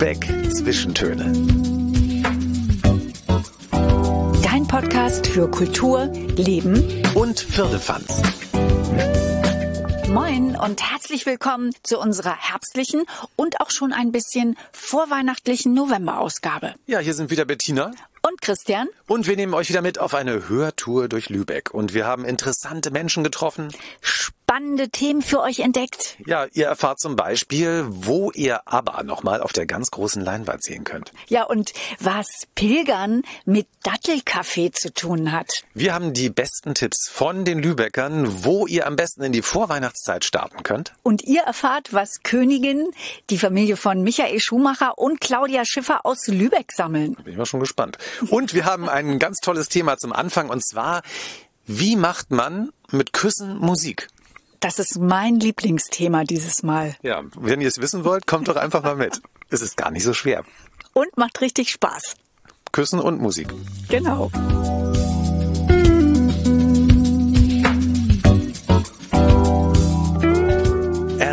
Lübeck Zwischentöne. Dein Podcast für Kultur, Leben Und Firlefanz. Moin und herzlich willkommen zu unserer herbstlichen und auch schon ein bisschen vorweihnachtlichen Novemberausgabe. Ja, hier sind wieder Bettina. Und Christian, Und wir nehmen euch wieder mit auf eine Hörtour durch Lübeck. Und wir haben interessante Menschen getroffen. spannende Themen für euch entdeckt. Ja, ihr erfahrt zum Beispiel, wo ihr ABBA nochmal auf der ganz großen Leinwand sehen könnt. Ja, und was Pilgern mit Dattelkaffee zu tun hat. Wir haben die besten Tipps von den Lübeckern, wo ihr am besten in die Vorweihnachtszeit starten könnt. Und ihr erfahrt, was Königin, die Familie von Michael Schumacher und Claudia Schiffer aus Lübeck sammeln. Bin ich mal schon gespannt. Und wir haben ein ganz tolles Thema zum Anfang und zwar, wie macht man mit Küssen Musik? Das ist mein Lieblingsthema dieses Mal. Ja, wenn ihr es wissen wollt, kommt doch einfach mal mit. Es ist gar nicht so schwer. Und macht richtig Spaß. Küssen und Musik. Genau.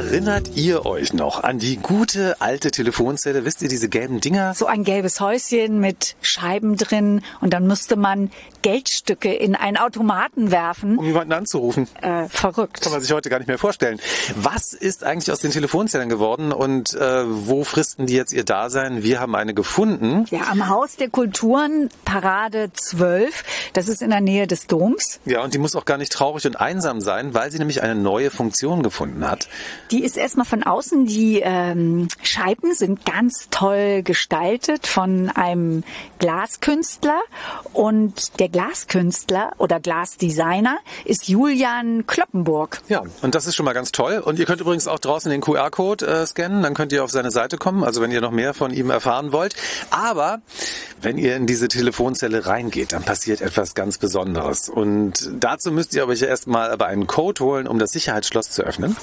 Erinnert ihr euch noch an die gute alte Telefonzelle? Wisst ihr, diese gelben Dinger? So ein gelbes Häuschen mit Scheiben drin und dann musste man Geldstücke in einen Automaten werfen. Um jemanden anzurufen. Äh, verrückt. Kann man sich heute gar nicht mehr vorstellen. Was ist eigentlich aus den Telefonzellen geworden und äh, wo fristen die jetzt ihr Dasein? Wir haben eine gefunden. Ja, am Haus der Kulturen, Parade 12. Das ist in der Nähe des Doms. Ja, und die muss auch gar nicht traurig und einsam sein, weil sie nämlich eine neue Funktion gefunden hat. Die ist erstmal von außen. Die ähm, Scheiben sind ganz toll gestaltet von einem Glaskünstler. Und der Glaskünstler oder Glasdesigner ist Julian Kloppenburg. Ja, und das ist schon mal ganz toll. Und ihr könnt übrigens auch draußen den QR-Code äh, scannen, dann könnt ihr auf seine Seite kommen, also wenn ihr noch mehr von ihm erfahren wollt. Aber wenn ihr in diese Telefonzelle reingeht, dann passiert etwas ganz Besonderes. Und dazu müsst ihr euch erstmal aber einen Code holen, um das Sicherheitsschloss zu öffnen.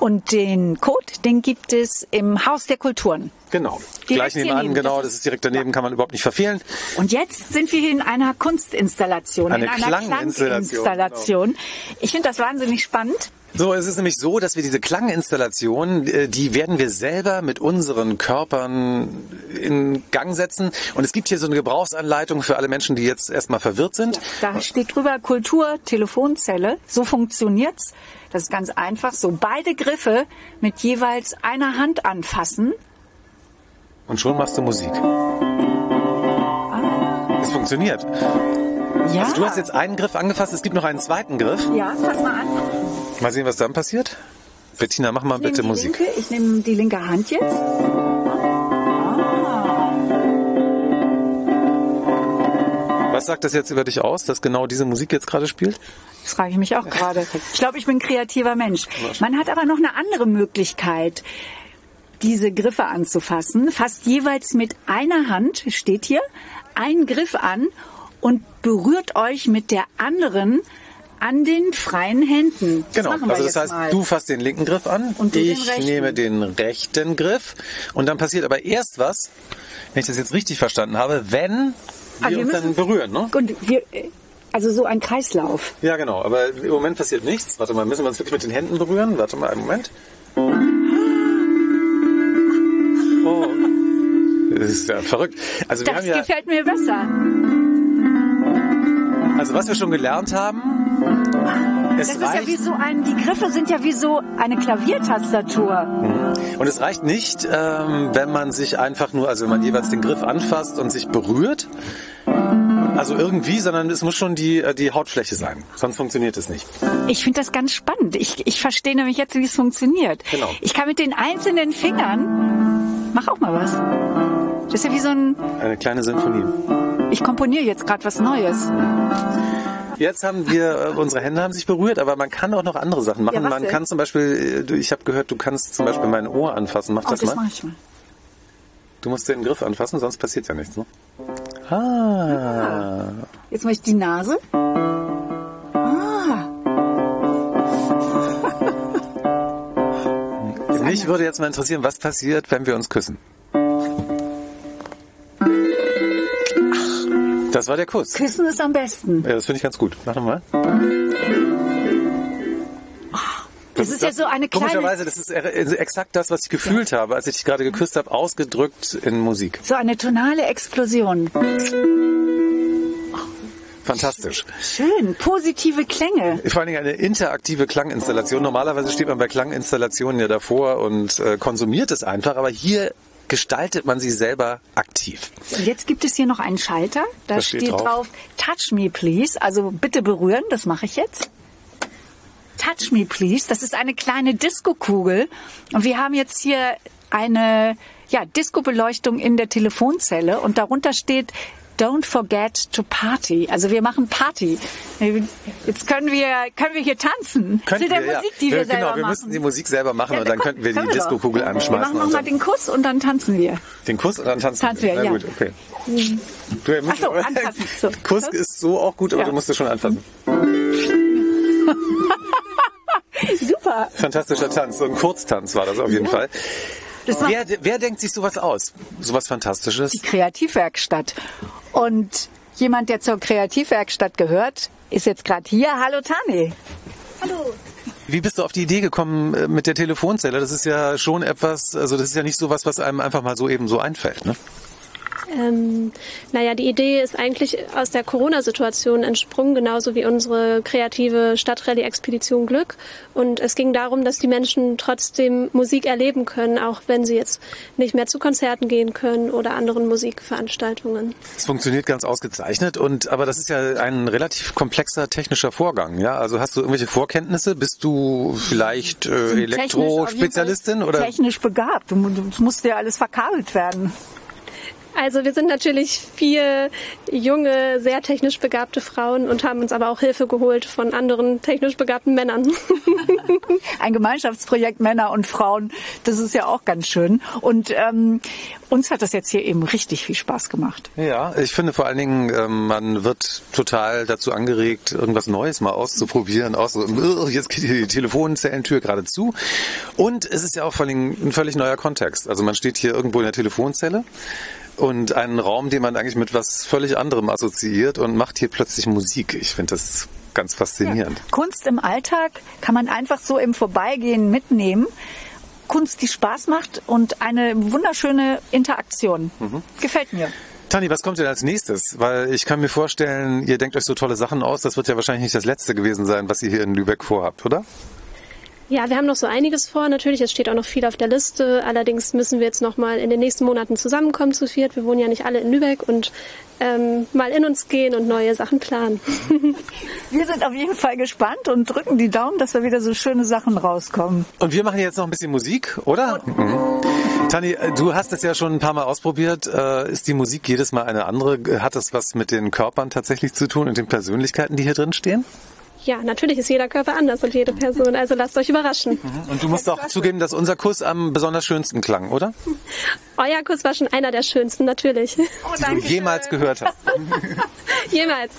Und den Code, den gibt es im Haus der Kulturen. Genau. Direkt Gleich nebenan, neben. genau, Das ist- direkt daneben, kann man überhaupt nicht verfehlen. Und jetzt sind wir hier in einer Kunstinstallation, Eine in einer Klanginstallation, Klanginstallation. Ich finde das wahnsinnig spannend. So, es ist nämlich so, dass wir diese Klanginstallation, äh, die werden wir selber mit unseren Körpern in Gang setzen. Und es gibt hier so eine Gebrauchsanleitung für alle Menschen, die jetzt erstmal verwirrt sind. Da steht drüber Kultur, Telefonzelle. So funktioniert's. Das ist ganz einfach. So beide Griffe mit jeweils einer Hand anfassen. Und schon machst du Musik. Es funktioniert. Ja. Also du hast jetzt einen Griff angefasst, es gibt noch einen zweiten Griff. ja, fass mal an. Mal sehen, was dann passiert. Bettina, mach mal Ich bitte Musik. Linke, ich nehme die linke Hand jetzt. Ah. Was sagt das jetzt über dich aus, dass genau diese Musik jetzt gerade spielt? Das frage ich mich auch gerade. Ich glaube, ich bin ein kreativer Mensch. Man hat aber noch eine andere Möglichkeit, diese Griffe anzufassen. Fast jeweils mit einer Hand, steht hier, einen Griff an und berührt euch mit der anderen an den freien Händen. Das Genau, also das heißt, mal. du fasst den linken Griff an, Und den ich rechten. nehme den rechten Griff und dann passiert aber erst was, wenn ich das jetzt richtig verstanden habe, wenn Ah, wir wir uns müssen- dann berühren, ne? Und wir, also so ein Kreislauf. Ja, genau, aber im Moment passiert nichts. Warte mal, müssen wir uns wirklich mit den Händen berühren? Warte mal, einen Moment. Oh. Das ist ja verrückt. Also wir Das haben ja, gefällt mir besser. also was wir schon gelernt haben, es Das ist ja reicht, wie so ein, die Griffe sind ja wie so eine Klaviertastatur. und es reicht nicht, ähm, wenn man sich einfach nur, also wenn man jeweils den Griff anfasst und sich berührt, also irgendwie, sondern es muss schon die, äh, die Hautfläche sein. Sonst funktioniert es nicht. Ich finde das ganz spannend. Ich, ich verstehe nämlich jetzt, wie es funktioniert. Genau. Ich kann mit den einzelnen Fingern, mach auch mal was. Das ist ja wie so ein, Eine kleine Symphonie. ich komponiere jetzt gerade was Neues. Jetzt haben wir, äh, unsere Hände haben sich berührt, aber man kann auch noch andere Sachen machen. Ja, man denn? kann zum Beispiel, äh, ich habe gehört, du kannst zum Beispiel mein Ohr anfassen. Mach Oh, das, das mal. mache ich mal. Du musst den Griff anfassen, sonst passiert ja nichts. Ne? Ah. Jetzt mache ich die Nase. Ah, Mich würde jetzt mal interessieren, was passiert, wenn wir uns küssen. Das war der Kuss. küssen ist am besten. Ja, das finde ich ganz gut. Mach nochmal. Das ist ja so eine kleine... Komischerweise, das ist exakt das, was ich gefühlt ja. habe, als ich dich gerade geküsst habe, ausgedrückt in Musik. So eine tonale Explosion. Fantastisch. Schön, positive Klänge. Vor allen Dingen eine interaktive Klanginstallation. Normalerweise steht man bei Klanginstallationen ja davor und äh, konsumiert es einfach, aber hier gestaltet man sie selber aktiv. Jetzt gibt es hier noch einen Schalter. Da steht, steht drauf Touch me please. Also bitte berühren, das mache ich jetzt. Touch me please. Das ist eine kleine Disco-Kugel. Und wir haben jetzt hier eine ja, Disco-Beleuchtung in der Telefonzelle und darunter steht Don't forget to party. Also wir machen Party. Jetzt können wir können wir hier tanzen. Könnten Zu der wir, Musik, die wir ja, selber Genau, wir machen. müssen die Musik selber machen ja, und dann könnten wir die Disco-Kugel anschmeißen. Wir machen nochmal den Kuss und dann tanzen wir. Den Kuss und dann tanzen, tanzen wir. Na ja. gut, okay. Du, Ach so, anfassen. So. Kuss ist so auch gut, aber ja. du musst es schon anfassen. Super. Fantastischer Tanz. So ein Kurztanz war das auf jeden Fall. Wer, wer denkt sich sowas aus? Sowas Fantastisches? Die Kreativwerkstatt. Und jemand, der zur Kreativwerkstatt gehört, ist jetzt gerade hier. Hallo Tani. Hallo. Wie bist du auf die Idee gekommen äh, mit der Telefonzelle? Das ist ja schon etwas, also das ist ja nicht so was, was einem einfach mal so eben so einfällt, ne? Ähm, naja, die Idee ist eigentlich aus der Corona-Situation entsprungen, genauso wie unsere kreative Stadtrallye-Expedition Glück. Und es ging darum, dass die Menschen trotzdem Musik erleben können, auch wenn sie jetzt nicht mehr zu Konzerten gehen können oder anderen Musikveranstaltungen. Es funktioniert ganz ausgezeichnet und aber das ist ja ein relativ komplexer technischer Vorgang, ja? Also hast du irgendwelche Vorkenntnisse? Bist du vielleicht äh, Elektrospezialistin oder technisch begabt? Es musste ja alles verkabelt werden. Also wir sind natürlich vier junge, sehr technisch begabte Frauen und haben uns aber auch Hilfe geholt von anderen technisch begabten Männern. Ein Gemeinschaftsprojekt Männer und Frauen, das ist ja auch ganz schön. Und ähm, uns hat das jetzt hier eben richtig viel Spaß gemacht. Ja, ich finde vor allen Dingen, ähm, man wird total dazu angeregt, irgendwas Neues mal auszuprobieren. Auch so, jetzt geht die Telefonzellentür gerade zu. Und es ist ja auch vor allen Dingen ein völlig neuer Kontext. Also man steht hier irgendwo in der Telefonzelle und einen Raum, den man eigentlich mit was völlig anderem assoziiert und macht hier plötzlich Musik. Ich finde das ganz faszinierend. Ja. Kunst im Alltag kann man einfach so im Vorbeigehen mitnehmen. Kunst, die Spaß macht und eine wunderschöne Interaktion. Mhm. Gefällt mir. Tani, was kommt denn als nächstes? Weil ich kann mir vorstellen, ihr denkt euch so tolle Sachen aus. Das wird ja wahrscheinlich nicht das letzte gewesen sein, was ihr hier in Lübeck vorhabt, oder? Ja, wir haben noch so einiges vor. Natürlich, es steht auch noch viel auf der Liste. Allerdings müssen wir jetzt noch mal in den nächsten Monaten zusammenkommen zu viert. Wir wohnen ja nicht alle in Lübeck und ähm, mal in uns gehen und neue Sachen planen. wir sind auf jeden Fall gespannt und drücken die Daumen, dass da wieder so schöne Sachen rauskommen. Und wir machen jetzt noch ein bisschen Musik, oder? Mhm. Tani, du hast es ja schon ein paar Mal ausprobiert. Äh, ist die Musik jedes Mal eine andere? Hat das was mit den Körpern tatsächlich zu tun und den Persönlichkeiten, die hier drin stehen? Ja, natürlich ist jeder Körper anders und jede Person, also lasst euch überraschen. Mhm. Und du musst auch zugeben, dass unser Kuss am besonders schönsten klang, oder? Euer Kuss war schon einer der schönsten, natürlich. Oh, die du jemals gehört hast. jemals.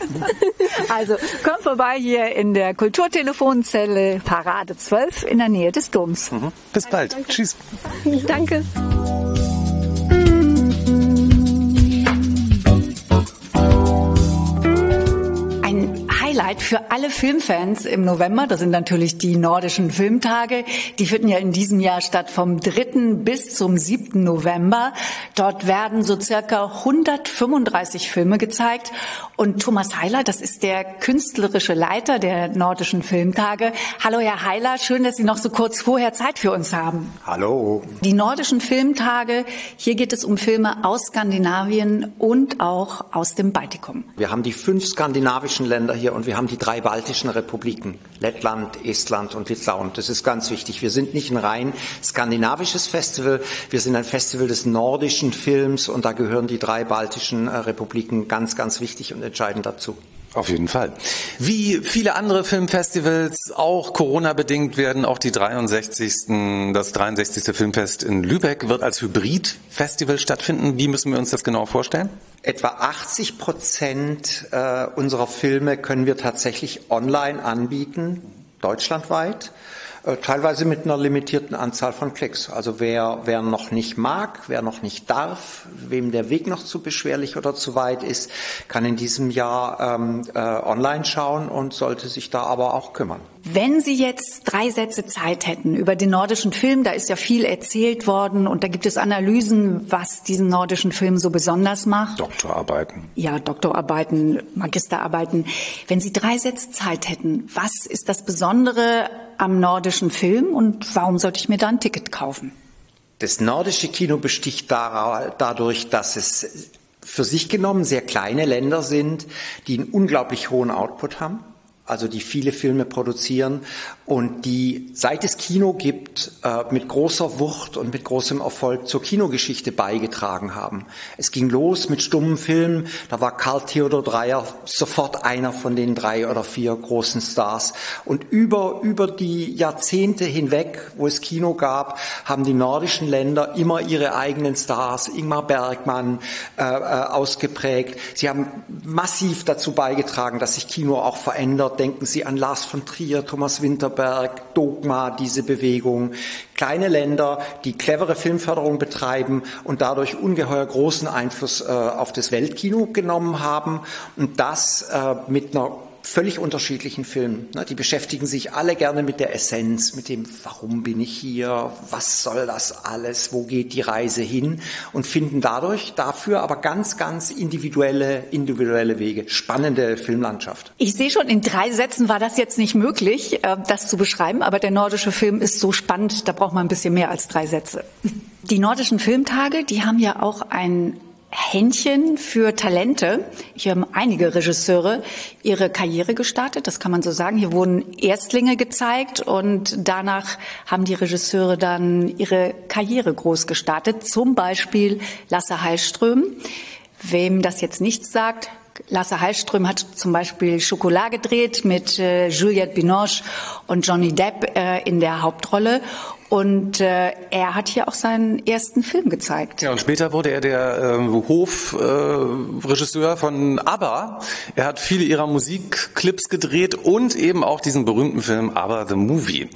Also komm vorbei hier in der Kulturtelefonzelle Parade 12 in der Nähe des Doms. Mhm. Bis bald. Danke. Tschüss. Danke. Highlight für alle Filmfans im November. Das sind natürlich die nordischen Filmtage. Die finden ja in diesem Jahr statt vom 3. bis zum 7. November. Dort werden so circa 135 Filme gezeigt. Und Thomas Heiler, das ist der künstlerische Leiter der nordischen Filmtage. Hallo, Herr Heiler. Schön, dass Sie noch so kurz vorher Zeit für uns haben. Hallo. Die nordischen Filmtage. Hier geht es um Filme aus Skandinavien und auch aus dem Baltikum. Wir haben die fünf skandinavischen Länder hier und wir haben die drei baltischen Republiken, Lettland, Estland und Litauen. Das ist ganz wichtig. Wir sind nicht ein rein skandinavisches Festival, wir sind ein Festival des nordischen Films und da gehören die drei baltischen äh, Republiken ganz, ganz wichtig und entscheidend dazu. Auf jeden Fall. Wie viele andere Filmfestivals, auch Corona-bedingt, werden auch die 63. das 63. Filmfest in Lübeck wird als Hybrid-Festival stattfinden. Wie müssen wir uns das genau vorstellen? Etwa 80 Prozent äh, unserer Filme können wir tatsächlich online anbieten, deutschlandweit. Äh, teilweise mit einer limitierten Anzahl von Klicks. Also wer, wer noch nicht mag, wer noch nicht darf, wem der Weg noch zu beschwerlich oder zu weit ist, kann in diesem Jahr ähm, äh, online schauen und sollte sich da aber auch kümmern. Wenn Sie jetzt drei Sätze Zeit hätten über den nordischen Film, da ist ja viel erzählt worden und da gibt es Analysen, was diesen nordischen Film so besonders macht. Doktorarbeiten. Ja, Doktorarbeiten, Magisterarbeiten. Wenn Sie drei Sätze Zeit hätten, was ist das Besondere am nordischen Film und warum sollte ich mir da ein Ticket kaufen? Das nordische Kino besticht dadurch, dass es für sich genommen sehr kleine Länder sind, die einen unglaublich hohen Output haben also die viele Filme produzieren und die, seit es Kino gibt, äh, mit großer Wucht und mit großem Erfolg zur Kinogeschichte beigetragen haben. Es ging los mit stummen Filmen, da war Karl Theodor Dreyer sofort einer von den drei oder vier großen Stars. Und über, über die Jahrzehnte hinweg, wo es Kino gab, haben die nordischen Länder immer ihre eigenen Stars, Ingmar Bergmann, äh, äh, ausgeprägt. Sie haben massiv dazu beigetragen, dass sich Kino auch verändert denken Sie an Lars von Trier, Thomas Winterberg, Dogma, diese Bewegung. Kleine Länder, die clevere Filmförderung betreiben und dadurch ungeheuer großen Einfluss äh, auf das Weltkino genommen haben und das äh, mit einer völlig unterschiedlichen Filmen. Die beschäftigen sich alle gerne mit der Essenz, mit dem, warum bin ich hier, was soll das alles, wo geht die Reise hin und finden dadurch dafür aber ganz, ganz individuelle, individuelle Wege. Spannende Filmlandschaft. Ich sehe schon, in drei Sätzen war das jetzt nicht möglich, äh, das zu beschreiben, aber der nordische Film ist so spannend, da braucht man ein bisschen mehr als drei Sätze. Die nordischen Filmtage, die haben ja auch ein Händchen für Talente. Hier haben einige Regisseure ihre Karriere gestartet, das kann man so sagen. Hier wurden Erstlinge gezeigt und danach haben die Regisseure dann ihre Karriere groß gestartet. Zum Beispiel Lasse Hallström. Wem das jetzt nichts sagt, Lasse Hallström hat zum Beispiel Schokolade gedreht mit äh, Juliette Binoche und Johnny Depp äh, in der Hauptrolle. Und äh, er hat hier auch seinen ersten Film gezeigt. Ja, und später wurde er der äh, Hofregisseur äh, von ABBA. Er hat viele ihrer Musikclips gedreht und eben auch diesen berühmten Film ABBA the Movie.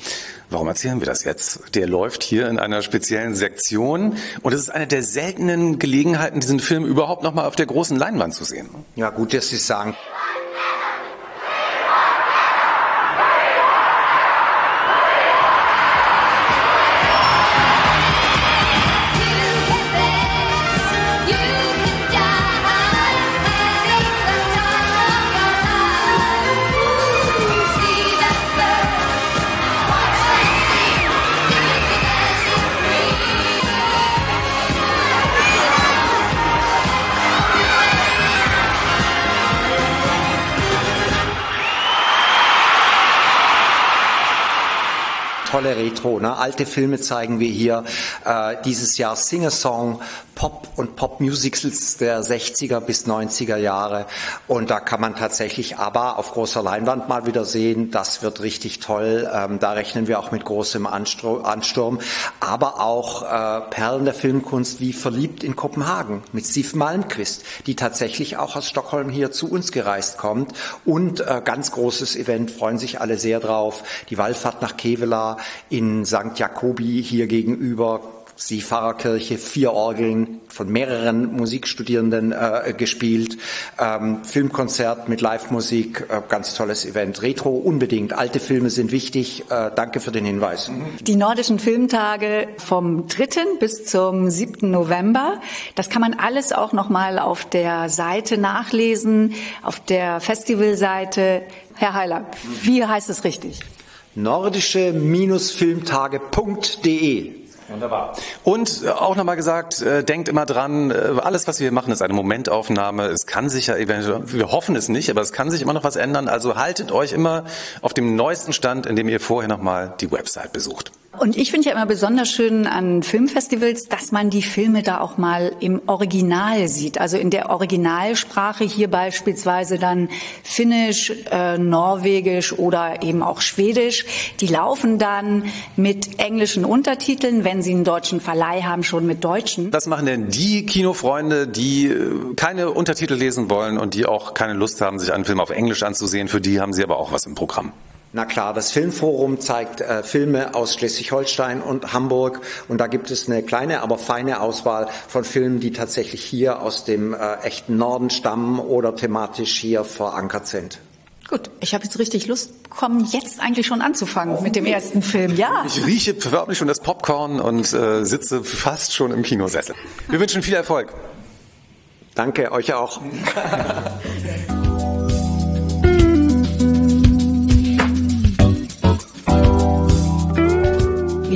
Warum erzählen wir das jetzt? Der läuft hier in einer speziellen Sektion und es ist eine der seltenen Gelegenheiten, diesen Film überhaupt noch mal auf der großen Leinwand zu sehen. Ja, gut, dass Sie sagen. Tolle Retro. Ne? Alte Filme zeigen wir hier. Äh, dieses Jahr Singer-Song, Pop und Pop-Musicals der 60er bis 90er Jahre. Und da kann man tatsächlich aber auf großer Leinwand mal wieder sehen. Das wird richtig toll. Ähm, da rechnen wir auch mit großem Ansturm. Aber auch äh, Perlen der Filmkunst wie Verliebt in Kopenhagen mit Steve Malmquist, die tatsächlich auch aus Stockholm hier zu uns gereist kommt. Und äh, ganz großes Event, freuen sich alle sehr drauf. Die Wallfahrt nach Kevela in St. Jakobi hier gegenüber die Pfarrerkirche, vier Orgeln von mehreren Musikstudierenden äh, gespielt, ähm, Filmkonzert mit Live-Musik, äh, ganz tolles Event. Retro unbedingt, alte Filme sind wichtig. Äh, danke für den Hinweis. Die nordischen Filmtage vom 3. bis zum 7. November, das kann man alles auch nochmal auf der Seite nachlesen, auf der Festivalseite. Herr Heiler, wie heißt es richtig? nordische-filmtage.de Wunderbar. Und äh, auch nochmal gesagt, äh, denkt immer dran, äh, alles, was wir machen, ist eine Momentaufnahme. Es kann sich ja eventuell, wir hoffen es nicht, aber es kann sich immer noch was ändern. Also haltet euch immer auf dem neuesten Stand, indem ihr vorher nochmal die Website besucht. Und ich finde ja immer besonders schön an Filmfestivals, dass man die Filme da auch mal im Original sieht. Also in der Originalsprache hier beispielsweise dann Finnisch, äh, Norwegisch oder eben auch Schwedisch. Die laufen dann mit englischen Untertiteln, wenn sie einen deutschen Verleih haben, schon mit deutschen. Was machen denn die Kinofreunde, die äh, keine Untertitel lesen wollen und die auch keine Lust haben, sich einen Film auf Englisch anzusehen? Für die haben sie aber auch was im Programm. Na klar, das Filmforum zeigt äh, Filme aus Schleswig-Holstein und Hamburg und da gibt es eine kleine, aber feine Auswahl von Filmen, die tatsächlich hier aus dem äh, echten Norden stammen oder thematisch hier verankert sind. Gut, ich habe jetzt richtig Lust bekommen, jetzt eigentlich schon anzufangen mit dem ersten Film. Ja. Ich rieche förmlich schon das Popcorn und äh, sitze fast schon im Kinosessel. Wir wünschen viel Erfolg. Danke, euch auch.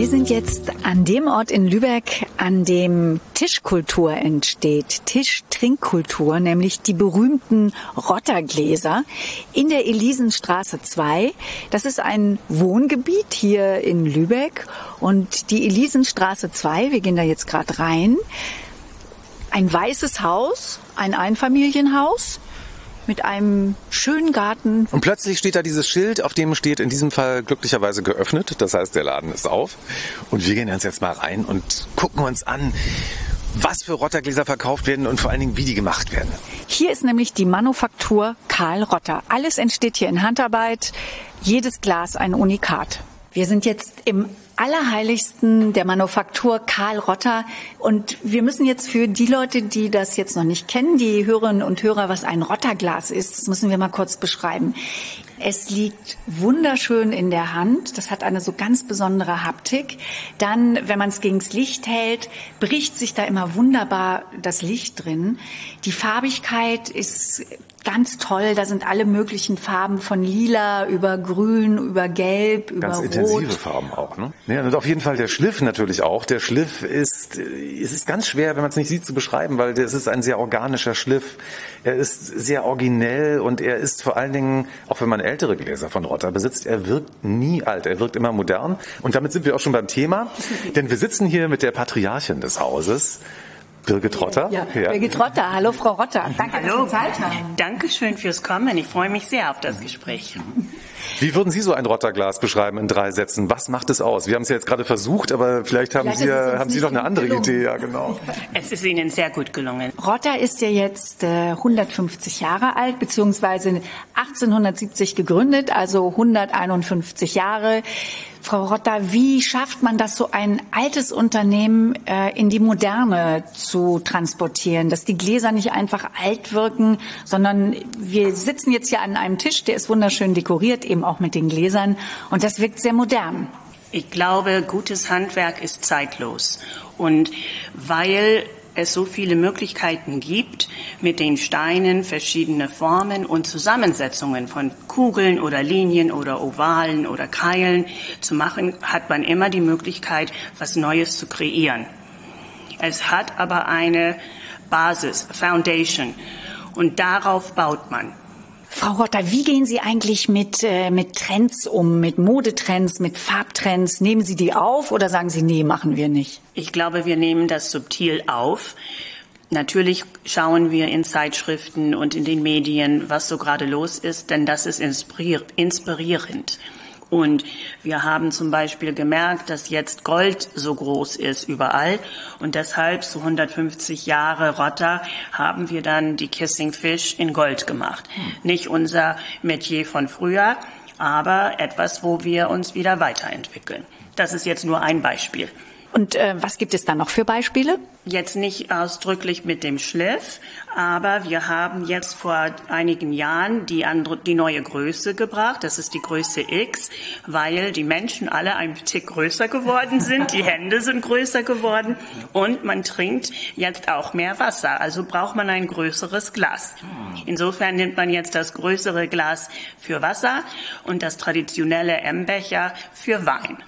Wir sind jetzt an dem Ort in Lübeck, an dem Tischkultur entsteht, Tischtrinkkultur, nämlich die berühmten Rottergläser in der Elisenstraße 2. Das ist ein Wohngebiet hier in Lübeck. Und die Elisenstraße 2, wir gehen da jetzt gerade rein, ein weißes Haus, ein Einfamilienhaus mit einem schönen Garten. Und plötzlich steht da dieses Schild, auf dem steht in diesem Fall glücklicherweise geöffnet. Das heißt, der Laden ist auf. Und wir gehen uns jetzt mal rein und gucken uns an, was für Rottergläser verkauft werden und vor allen Dingen, wie die gemacht werden. Hier ist nämlich die Manufaktur Karl Rotter. Alles entsteht hier in Handarbeit, jedes Glas ein Unikat. Wir sind jetzt im Allerheiligsten der Manufaktur Karl Rotter. Und wir müssen jetzt für die Leute, die das jetzt noch nicht kennen, die Hörerinnen und Hörer, was ein Rotterglas ist, das müssen wir mal kurz beschreiben. Es liegt wunderschön in der Hand. Das hat eine so ganz besondere Haptik. Dann, wenn man es gegens Licht hält, bricht sich da immer wunderbar das Licht drin. Die Farbigkeit ist ganz toll. Da sind alle möglichen Farben von lila über grün, über gelb, über Ganz rot. intensive Farben auch, ne? Ja, und auf jeden Fall der Schliff natürlich auch. Der Schliff ist, es ist ganz schwer, wenn man es nicht sieht, zu beschreiben, weil es ist ein sehr organischer Schliff. Er ist sehr originell und er ist vor allen Dingen, auch wenn man ältere Gläser von Rotter besitzt, er wirkt nie alt. Er wirkt immer modern. Und damit sind wir auch schon beim Thema, denn wir sitzen hier mit der Patriarchin des Hauses. Birgit Rotter. Ja, Birgit Rotter. Hallo, Frau Rotter. Danke, Hallo. dass Sie Zeit haben. Dankeschön fürs Kommen. Ich freue mich sehr auf das Gespräch. Wie würden Sie so ein Rotterglas beschreiben in drei Sätzen? Was macht es aus? Wir haben es ja jetzt gerade versucht, aber vielleicht haben Vielleicht Sie, haben Sie noch eine andere gelungen. Idee. Ja, genau. Es ist Ihnen sehr gut gelungen. Rotter ist ja jetzt äh, 150 Jahre alt, beziehungsweise 1870 gegründet, also 151 Jahre. Frau Rotter, wie schafft man das, so ein altes Unternehmen äh, in die Moderne zu transportieren, dass die Gläser nicht einfach alt wirken, sondern wir sitzen jetzt hier an einem Tisch, der ist wunderschön dekoriert, eben auch mit den Gläsern, und das wirkt sehr modern. Ich glaube, gutes Handwerk ist zeitlos. Und weil es so viele Möglichkeiten gibt, mit den Steinen verschiedene Formen und Zusammensetzungen von Kugeln oder Linien oder Ovalen oder Keilen zu machen, hat man immer die Möglichkeit, was Neues zu kreieren. Es hat aber eine Basis, Foundation, und darauf baut man. Frau Rotter, wie gehen Sie eigentlich mit, äh, mit Trends um, mit Modetrends, mit Farbtrends? Nehmen Sie die auf oder sagen Sie, nee, machen wir nicht? Ich glaube, wir nehmen das subtil auf. Natürlich schauen wir in Zeitschriften und in den Medien, was so gerade los ist, denn das ist inspirier- inspirierend. Und wir haben zum Beispiel gemerkt, dass jetzt Gold so groß ist überall. Und deshalb, so 150 Jahre Rotter, haben wir dann die Kissing Fish in Gold gemacht. Nicht unser Metier von früher, aber etwas, wo wir uns wieder weiterentwickeln. Das ist jetzt nur ein Beispiel. Und äh, was gibt es da noch für Beispiele? Jetzt nicht ausdrücklich mit dem Schliff, aber wir haben jetzt vor einigen Jahren die, andere, die neue Größe gebracht. Das ist die Größe X, weil die Menschen alle ein Tick größer geworden sind. Die Hände sind größer geworden und man trinkt jetzt auch mehr Wasser. Also braucht man ein größeres Glas. Insofern nimmt man jetzt das größere Glas für Wasser und das traditionelle M-Becher für Wein.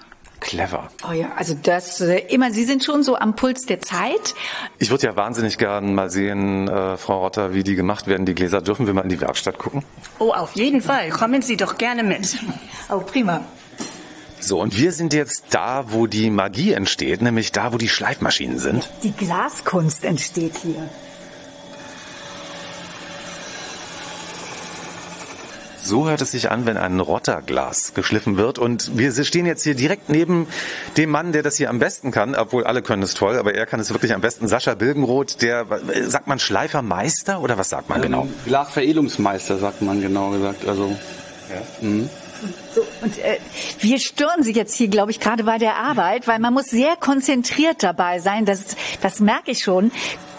Clever. Oh ja, also das äh, immer, Sie sind schon so am Puls der Zeit. Ich würde ja wahnsinnig gern mal sehen, äh, Frau Rotter, wie die gemacht werden, die Gläser. Dürfen wir mal in die Werkstatt gucken? Oh, auf jeden Fall. Kommen Sie doch gerne mit. Oh, prima. So, und wir sind jetzt da, wo die Magie entsteht, nämlich da, wo die Schleifmaschinen sind. Die Glaskunst entsteht hier. So hört es sich an, wenn ein Rotterglas geschliffen wird. Und wir stehen jetzt hier direkt neben dem Mann, der das hier am besten kann, obwohl alle können es toll, aber er kann es wirklich am besten. Sascha Bilgenroth, der, sagt man Schleifermeister oder was sagt man genau? Ähm, Glasveredelungsmeister, sagt man genau gesagt. Also, So, und äh, wir stören Sie jetzt hier, glaube ich, gerade bei der Arbeit, weil man muss sehr konzentriert dabei sein. Das, das merke ich schon.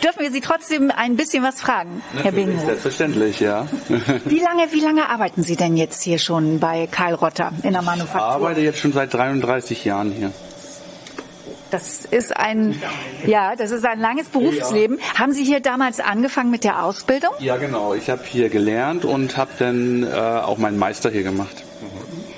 Dürfen wir Sie trotzdem ein bisschen was fragen, Herr Binghoff? Selbstverständlich, ja. Wie lange, wie lange arbeiten Sie denn jetzt hier schon bei Karl Rotter in der Ich Manufaktur? arbeite jetzt schon seit 33 Jahren hier. Das ist ein, ja, das ist ein langes Berufsleben. Haben Sie hier damals angefangen mit der Ausbildung? Ja, genau. Ich habe hier gelernt und habe dann äh, auch meinen Meister hier gemacht.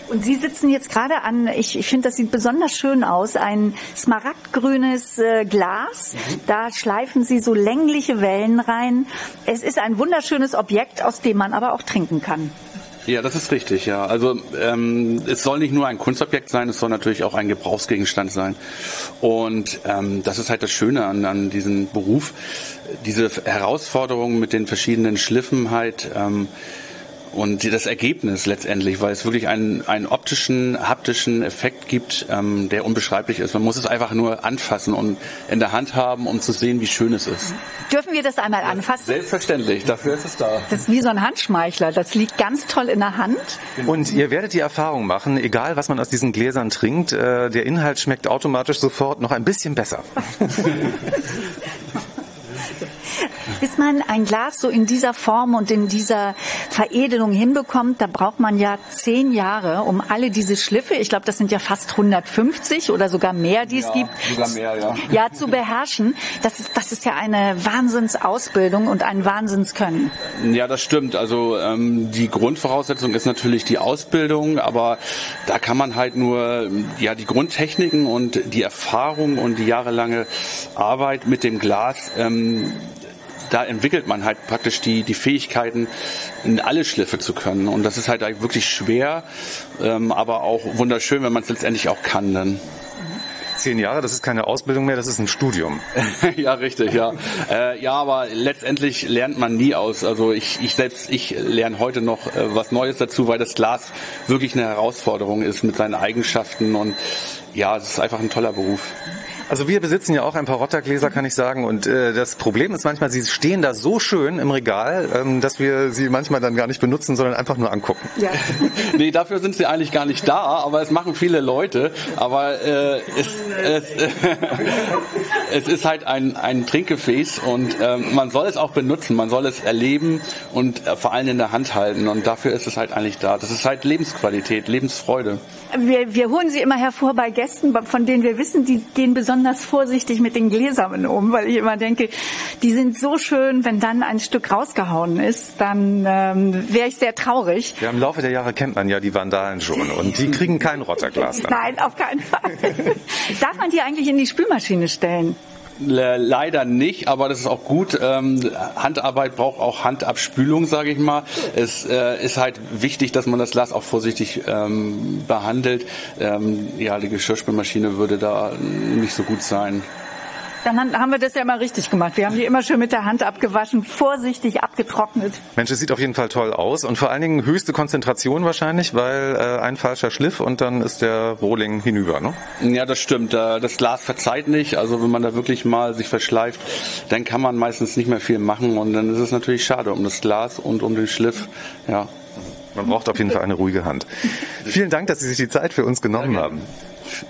Und Sie sitzen jetzt gerade an, ich, ich finde, das sieht besonders schön aus, ein smaragdgrünes äh, Glas. Da schleifen Sie so längliche Wellen rein. Es ist ein wunderschönes Objekt, aus dem man aber auch trinken kann. Ja, das ist richtig, ja. Also ähm, es soll nicht nur ein Kunstobjekt sein, es soll natürlich auch ein Gebrauchsgegenstand sein. Und ähm, das ist halt das Schöne an, an diesem Beruf, diese Herausforderung mit den verschiedenen Schliffen halt. Ähm, und das Ergebnis letztendlich, weil es wirklich einen, einen optischen, haptischen Effekt gibt, ähm, der unbeschreiblich ist. Man muss es einfach nur anfassen und in der Hand haben, um zu sehen, wie schön es ist. Dürfen wir das einmal anfassen? Selbstverständlich, dafür ist es da. Das ist wie so ein Handschmeichler. Das liegt ganz toll in der Hand. Und ihr werdet die Erfahrung machen, egal was man aus diesen Gläsern trinkt, äh, der Inhalt schmeckt automatisch sofort noch ein bisschen besser. Bis man ein Glas so in dieser Form und in dieser Veredelung hinbekommt, da braucht man ja zehn Jahre, um alle diese Schliffe, ich glaube, das sind ja fast 150 oder sogar mehr, die es Ja, gibt, sogar mehr, ja. ja, zu beherrschen. Das ist, das ist ja eine Wahnsinnsausbildung und ein Wahnsinnskönnen. Ja, das stimmt. Also ähm, die Grundvoraussetzung ist natürlich die Ausbildung, aber da kann man halt nur ja die Grundtechniken und die Erfahrung und die jahrelange Arbeit mit dem Glas. Ähm, da entwickelt man halt praktisch die, die Fähigkeiten, in alle Schliffe zu können. Und das ist halt wirklich schwer, ähm, aber auch wunderschön, wenn man es letztendlich auch kann dann. Zehn Jahre, das ist keine Ausbildung mehr, das ist ein Studium. ja, richtig, ja. Äh, ja, aber letztendlich lernt man nie aus. Also ich, ich selbst, ich lerne heute noch äh, was Neues dazu, weil das Glas wirklich eine Herausforderung ist mit seinen Eigenschaften und ja, es ist einfach ein toller Beruf. Also wir besitzen ja auch ein paar Rottergläser, kann ich sagen. Und äh, das Problem ist manchmal, sie stehen da so schön im Regal, ähm, dass wir sie manchmal dann gar nicht benutzen, sondern einfach nur angucken. Ja. nee, dafür sind sie eigentlich gar nicht da, aber es machen viele Leute. Aber äh, es, es, es ist halt ein, ein Trinkgefäß und ähm, man soll es auch benutzen, man soll es erleben und äh, vor allem in der Hand halten. Und dafür ist es halt eigentlich da. Das ist halt Lebensqualität, Lebensfreude. Wir, wir holen sie immer hervor bei Gästen, von denen wir wissen, die gehen besonders vorsichtig mit den Gläsern um, weil ich immer denke, die sind so schön, wenn dann ein Stück rausgehauen ist, dann ähm, wäre ich sehr traurig. Ja, im Laufe der Jahre kennt man ja die Vandalen schon und die kriegen kein Rotterglas dann. Nein, auf keinen Fall. Darf man die eigentlich in die Spülmaschine stellen? Le leider nicht, aber das ist auch gut. Ähm, Handarbeit braucht auch Handabspülung, sage ich mal. Es äh, ist halt wichtig, dass man das Glas auch vorsichtig ähm, behandelt. Ähm, ja, die Geschirrspülmaschine würde da nicht so gut sein. Dann haben wir das ja immer richtig gemacht. Wir haben die immer schön mit der Hand abgewaschen, vorsichtig abgetrocknet. Mensch, es sieht auf jeden Fall toll aus und vor allen Dingen höchste Konzentration wahrscheinlich, weil äh, ein falscher Schliff und dann ist der Rohling hinüber, ne? Ja, das stimmt. Äh, Das Glas verzeiht nicht. Also wenn man da wirklich mal sich verschleift, dann kann man meistens nicht mehr viel machen und dann ist es natürlich schade um das Glas und um den Schliff. Ja. Man braucht auf jeden Fall eine ruhige Hand. Vielen Dank, dass Sie sich die Zeit für uns genommen haben.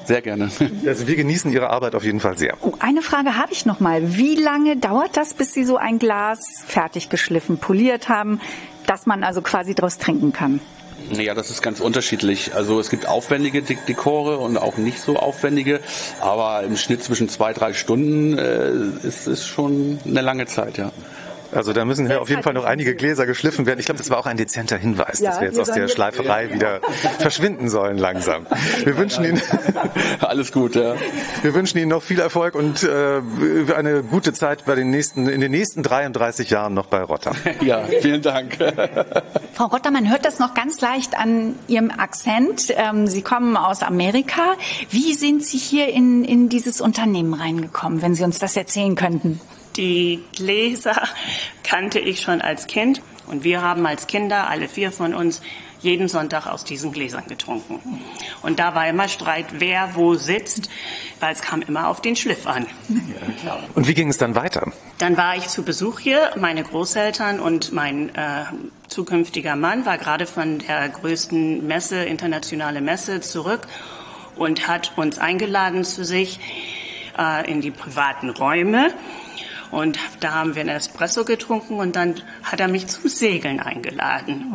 Sehr gerne. Also wir genießen Ihre Arbeit auf jeden Fall sehr. Oh, eine Frage habe ich noch mal. Wie lange dauert das, bis Sie so ein Glas fertig geschliffen, poliert haben, dass man also quasi daraus trinken kann? Ja, das ist ganz unterschiedlich. Also es gibt aufwendige De- Dekore und auch nicht so aufwendige, aber im Schnitt zwischen zwei, drei Stunden äh, ist es schon eine lange Zeit, ja. Also da müssen hier auf jeden Fall noch einige Gläser geschliffen werden. Ich glaube, das war auch ein dezenter Hinweis, Ja, dass wir jetzt wir aus der Schleiferei wieder verschwinden sollen langsam. Wir wünschen Ihnen, Alles gut, ja. wir wünschen Ihnen noch viel Erfolg und äh, eine gute Zeit bei den nächsten, in den nächsten 33 Jahren noch bei Rotter. Ja, vielen Dank. Frau Rotter, man hört das noch ganz leicht an Ihrem Akzent. Ähm, Sie kommen aus Amerika. Wie sind Sie hier in, in dieses Unternehmen reingekommen, wenn Sie uns das erzählen könnten? Die Gläser kannte ich schon als Kind und wir haben als Kinder, alle vier von uns, jeden Sonntag aus diesen Gläsern getrunken. Und da war immer Streit, wer wo sitzt, weil es kam immer auf den Schliff an. Und wie ging es dann weiter? Dann war ich zu Besuch hier. Meine Großeltern und mein äh, zukünftiger Mann war gerade von der größten Messe, internationale Messe, zurück und hat uns eingeladen zu sich äh, in die privaten Räume. Und da haben wir einen Espresso getrunken und dann hat er mich zum Segeln eingeladen.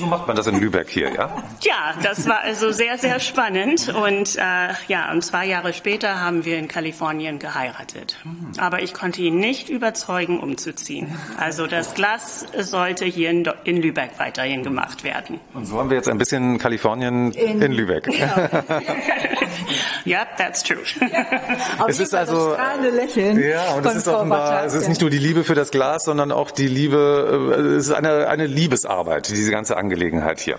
So macht man das in Lübeck hier, ja? Ja, das war also sehr, sehr spannend. Und äh, ja, und zwei Jahre später haben wir in Kalifornien geheiratet. Aber ich konnte ihn nicht überzeugen, umzuziehen. Also das Glas sollte hier in, in Lübeck weiterhin gemacht werden. Und so haben wir jetzt ein bisschen Kalifornien in, in Lübeck. Ja, yep, that's true. es ist also Lächeln ja, und es ist offenbar, es ist nicht nur die Liebe für das Glas, sondern auch die Liebe, äh, es ist eine, eine Liebesarbeit, diese ganze Angelegenheit hier.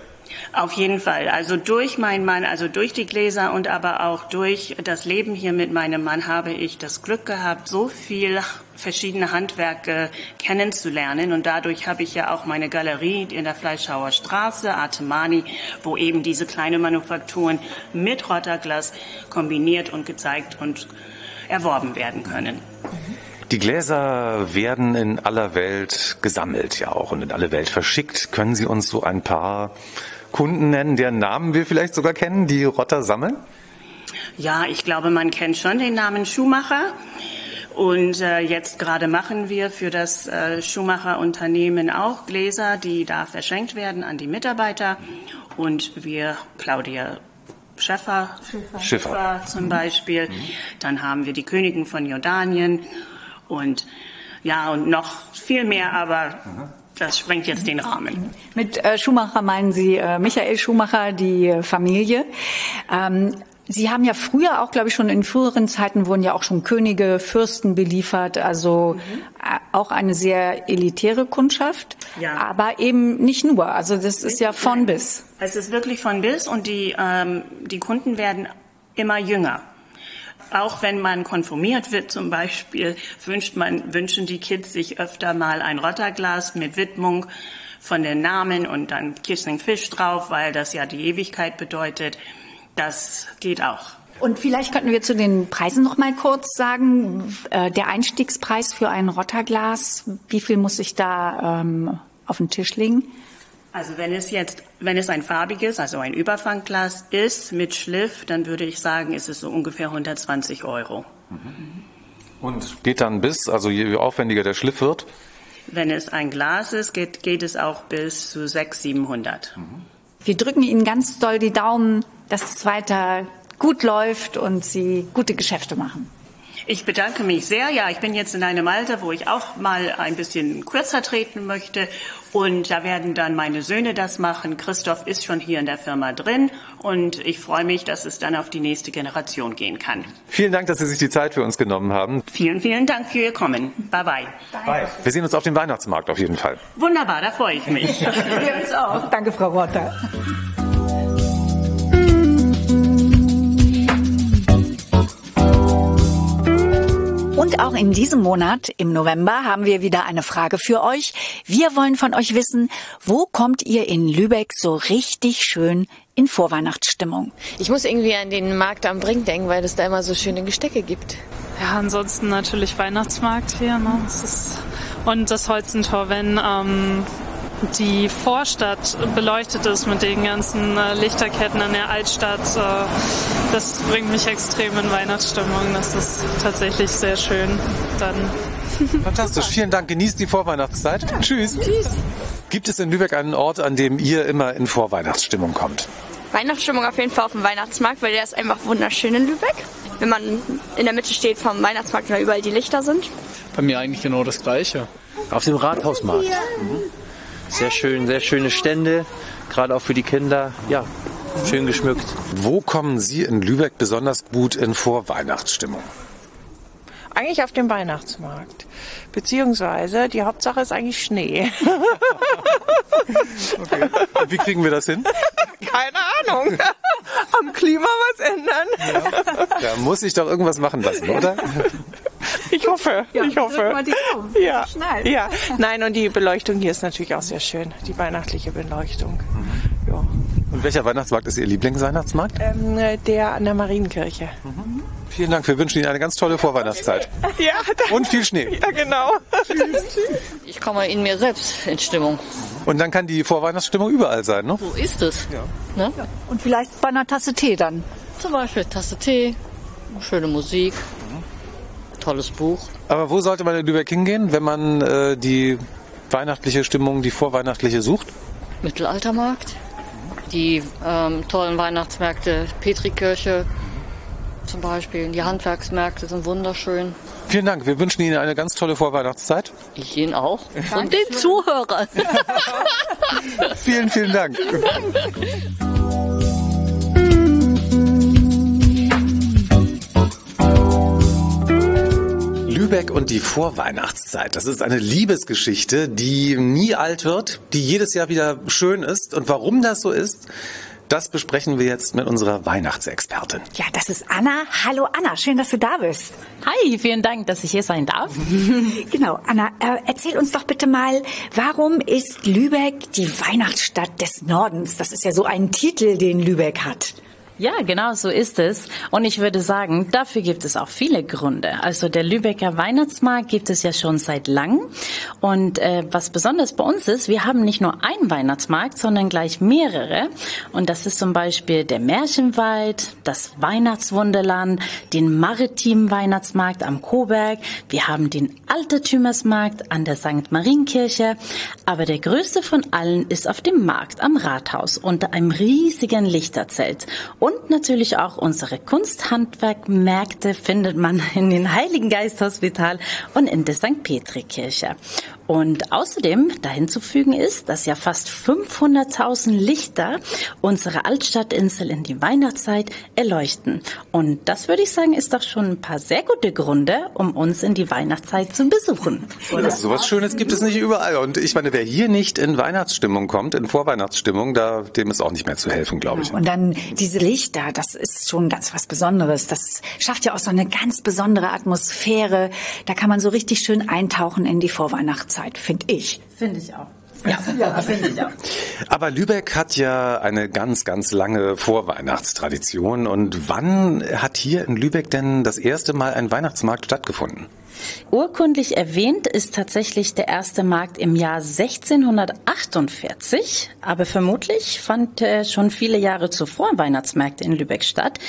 Auf jeden Fall. Also durch meinen Mann, also durch die Gläser und aber auch durch das Leben hier mit meinem Mann habe ich das Glück gehabt, so viel verschiedene Handwerke kennenzulernen. Und dadurch habe ich ja auch meine Galerie in der Fleischhauer Straße, Artemani, wo eben diese kleinen Manufakturen mit Rotterglas kombiniert und gezeigt und erworben werden können. Die Gläser werden in aller Welt gesammelt, ja auch, und in alle Welt verschickt. Können Sie uns so ein paar Kunden nennen, deren Namen wir vielleicht sogar kennen, die Rotter sammeln? Ja, ich glaube, man kennt schon den Namen Schumacher. Und äh, jetzt gerade machen wir für das äh, Schumacher-Unternehmen auch Gläser, die da verschenkt werden an die Mitarbeiter. Und wir, Claudia Schäffer, Schiffer, Schiffer. zum Beispiel. Mhm. Dann haben wir die Königin von Jordanien und ja, und noch viel mehr, aber das sprengt jetzt den Rahmen. Mit äh, Schumacher meinen Sie äh, Michael Schumacher, die äh, Familie. Ähm, Sie haben ja früher auch, glaube ich, schon in früheren Zeiten wurden ja auch schon Könige, Fürsten beliefert, also mhm. auch eine sehr elitäre Kundschaft, ja. aber eben nicht nur. Also das ist ja von bis. Es ist wirklich von bis und die, ähm, die Kunden werden immer jünger. Auch wenn man konformiert wird zum Beispiel, wünscht man, wünschen die Kids sich öfter mal ein Rotterglas mit Widmung von den Namen und dann Kissing Fish drauf, weil das ja die Ewigkeit bedeutet. Das geht auch. Und vielleicht könnten wir zu den Preisen noch mal kurz sagen. Äh, der Einstiegspreis für ein Rotterglas, wie viel muss ich da ähm, auf den Tisch legen? Also wenn es jetzt, wenn es ein farbiges, also ein Überfangglas ist mit Schliff, dann würde ich sagen, ist es so ungefähr 120 Euro. Mhm. Und geht dann bis, also je aufwendiger der Schliff wird? Wenn es ein Glas ist, geht, geht es auch bis zu 600, 700. Mhm. Wir drücken Ihnen ganz doll die Daumen, dass es weiter gut läuft und Sie gute Geschäfte machen. Ich bedanke mich sehr. Ja, ich bin jetzt in einem Alter, wo ich auch mal ein bisschen kürzer treten möchte. Und da werden dann meine Söhne das machen. Christoph ist schon hier in der Firma drin. Und ich freue mich, dass es dann auf die nächste Generation gehen kann. Vielen Dank, dass Sie sich die Zeit für uns genommen haben. Vielen, vielen Dank für Ihr Kommen. Bye, bye. Bye. Wir sehen uns auf dem Weihnachtsmarkt auf jeden Fall. Wunderbar, da freue ich mich. Wir uns auch. Danke, Frau Rotter. Auch in diesem Monat, im November, haben wir wieder eine Frage für euch. Wir wollen von euch wissen, wo kommt ihr in Lübeck so richtig schön in Vorweihnachtsstimmung? Ich muss irgendwie an den Markt am Brink denken, weil es da immer so schöne Gestecke gibt. Ja, ansonsten natürlich Weihnachtsmarkt hier. Ne? Das ist, und das Holzentor, wenn ähm, die Vorstadt beleuchtet ist mit den ganzen äh, Lichterketten in der Altstadt. Äh, das bringt mich extrem in Weihnachtsstimmung. Das ist tatsächlich sehr schön. Dann Fantastisch, vielen Dank. Genießt die Vorweihnachtszeit. Ja. Tschüss. Tschüss. Gibt es in Lübeck einen Ort, an dem ihr immer in Vorweihnachtsstimmung kommt? Weihnachtsstimmung auf jeden Fall auf dem Weihnachtsmarkt, weil der ist einfach wunderschön in Lübeck. Wenn man in der Mitte steht vom Weihnachtsmarkt und da überall die Lichter sind. Bei mir eigentlich genau das Gleiche. Auf dem Rathausmarkt. Mhm. Sehr schön, sehr schöne Stände, gerade auch für die Kinder. Ja, schön geschmückt. Wo kommen Sie in Lübeck besonders gut in Vorweihnachtsstimmung? Eigentlich auf dem Weihnachtsmarkt. Beziehungsweise die Hauptsache ist eigentlich Schnee. okay. Und wie kriegen wir das hin? Keine Ahnung. Am Klima was ändern. Ja. Da muss sich doch irgendwas machen lassen, oder? Ich hoffe, ja, ich hoffe. Ja, ja, nein, und die Beleuchtung hier ist natürlich auch sehr schön, die weihnachtliche Beleuchtung. Mhm. Ja. Und welcher Weihnachtsmarkt ist Ihr Lieblingsweihnachtsmarkt? Ähm, der an der Marienkirche. Mhm. Vielen Dank, wir wünschen Ihnen eine ganz tolle Vorweihnachtszeit. Ja, danke. Und viel Schnee. Ja, genau. Ich komme in mir selbst in Stimmung. Und dann kann die Vorweihnachtsstimmung überall sein, ne? So ist es. Ja. Ne? Und vielleicht bei einer Tasse Tee dann. Zum Beispiel Tasse Tee, schöne Musik. Tolles Buch. Aber wo sollte man in Lübeck hingehen, wenn man äh, die weihnachtliche Stimmung, die vorweihnachtliche sucht? Mittelaltermarkt, die ähm, tollen Weihnachtsmärkte, Petrikirche zum Beispiel, die Handwerksmärkte sind wunderschön. Vielen Dank. Wir wünschen Ihnen eine ganz tolle Vorweihnachtszeit. Ich Ihnen auch. Und den Zuhörern. vielen, vielen Dank. Lübeck und die Vorweihnachtszeit. Das ist eine Liebesgeschichte, die nie alt wird, die jedes Jahr wieder schön ist. Und warum das so ist, das besprechen wir jetzt mit unserer Weihnachtsexpertin. Ja, das ist Anna. Hallo Anna, schön, dass du da bist. Hi, vielen Dank, dass ich hier sein darf. genau, Anna, äh, erzähl uns doch bitte mal, warum ist Lübeck die Weihnachtsstadt des Nordens? Das ist ja so ein Titel, den Lübeck hat. Ja, genau so ist es. Und ich würde sagen, dafür gibt es auch viele Gründe. Also der Lübecker Weihnachtsmarkt gibt es ja schon seit langem. Und äh, was besonders bei uns ist, wir haben nicht nur einen Weihnachtsmarkt, sondern gleich mehrere. Und das ist zum Beispiel der Märchenwald, das Weihnachtswunderland, den maritimen Weihnachtsmarkt am Coburg. Wir haben den Altertümersmarkt an der St. Marienkirche. Aber der größte von allen ist auf dem Markt am Rathaus unter einem riesigen Lichterzelt. Und und natürlich auch unsere Kunsthandwerkmärkte findet man in den Heiligen Geist Hospital und in der St. Petri Kirche. Und außerdem dahin zu fügen ist, dass ja fast 500.000 Lichter unsere Altstadtinsel in die Weihnachtszeit erleuchten. Und das würde ich sagen, ist doch schon ein paar sehr gute Gründe, um uns in die Weihnachtszeit zu besuchen. Also sowas Schönes gibt es nicht überall. Und ich meine, wer hier nicht in Weihnachtsstimmung kommt, in Vorweihnachtsstimmung, da, dem ist auch nicht mehr zu helfen, glaube ich. Und dann diese Lichter, das ist schon ganz was Besonderes. Das schafft ja auch so eine ganz besondere Atmosphäre. Da kann man so richtig schön eintauchen in die Vorweihnachtszeit. Zeit, finde ich. Finde ich auch. Ja, ja finde ich auch. Aber Lübeck hat ja eine ganz, ganz lange Vorweihnachtstradition. Und wann hat hier in Lübeck denn das erste Mal ein Weihnachtsmarkt stattgefunden? Urkundlich erwähnt ist tatsächlich der erste Markt im Jahr 1648, aber vermutlich fand äh, schon viele Jahre zuvor Weihnachtsmärkte in Lübeck statt.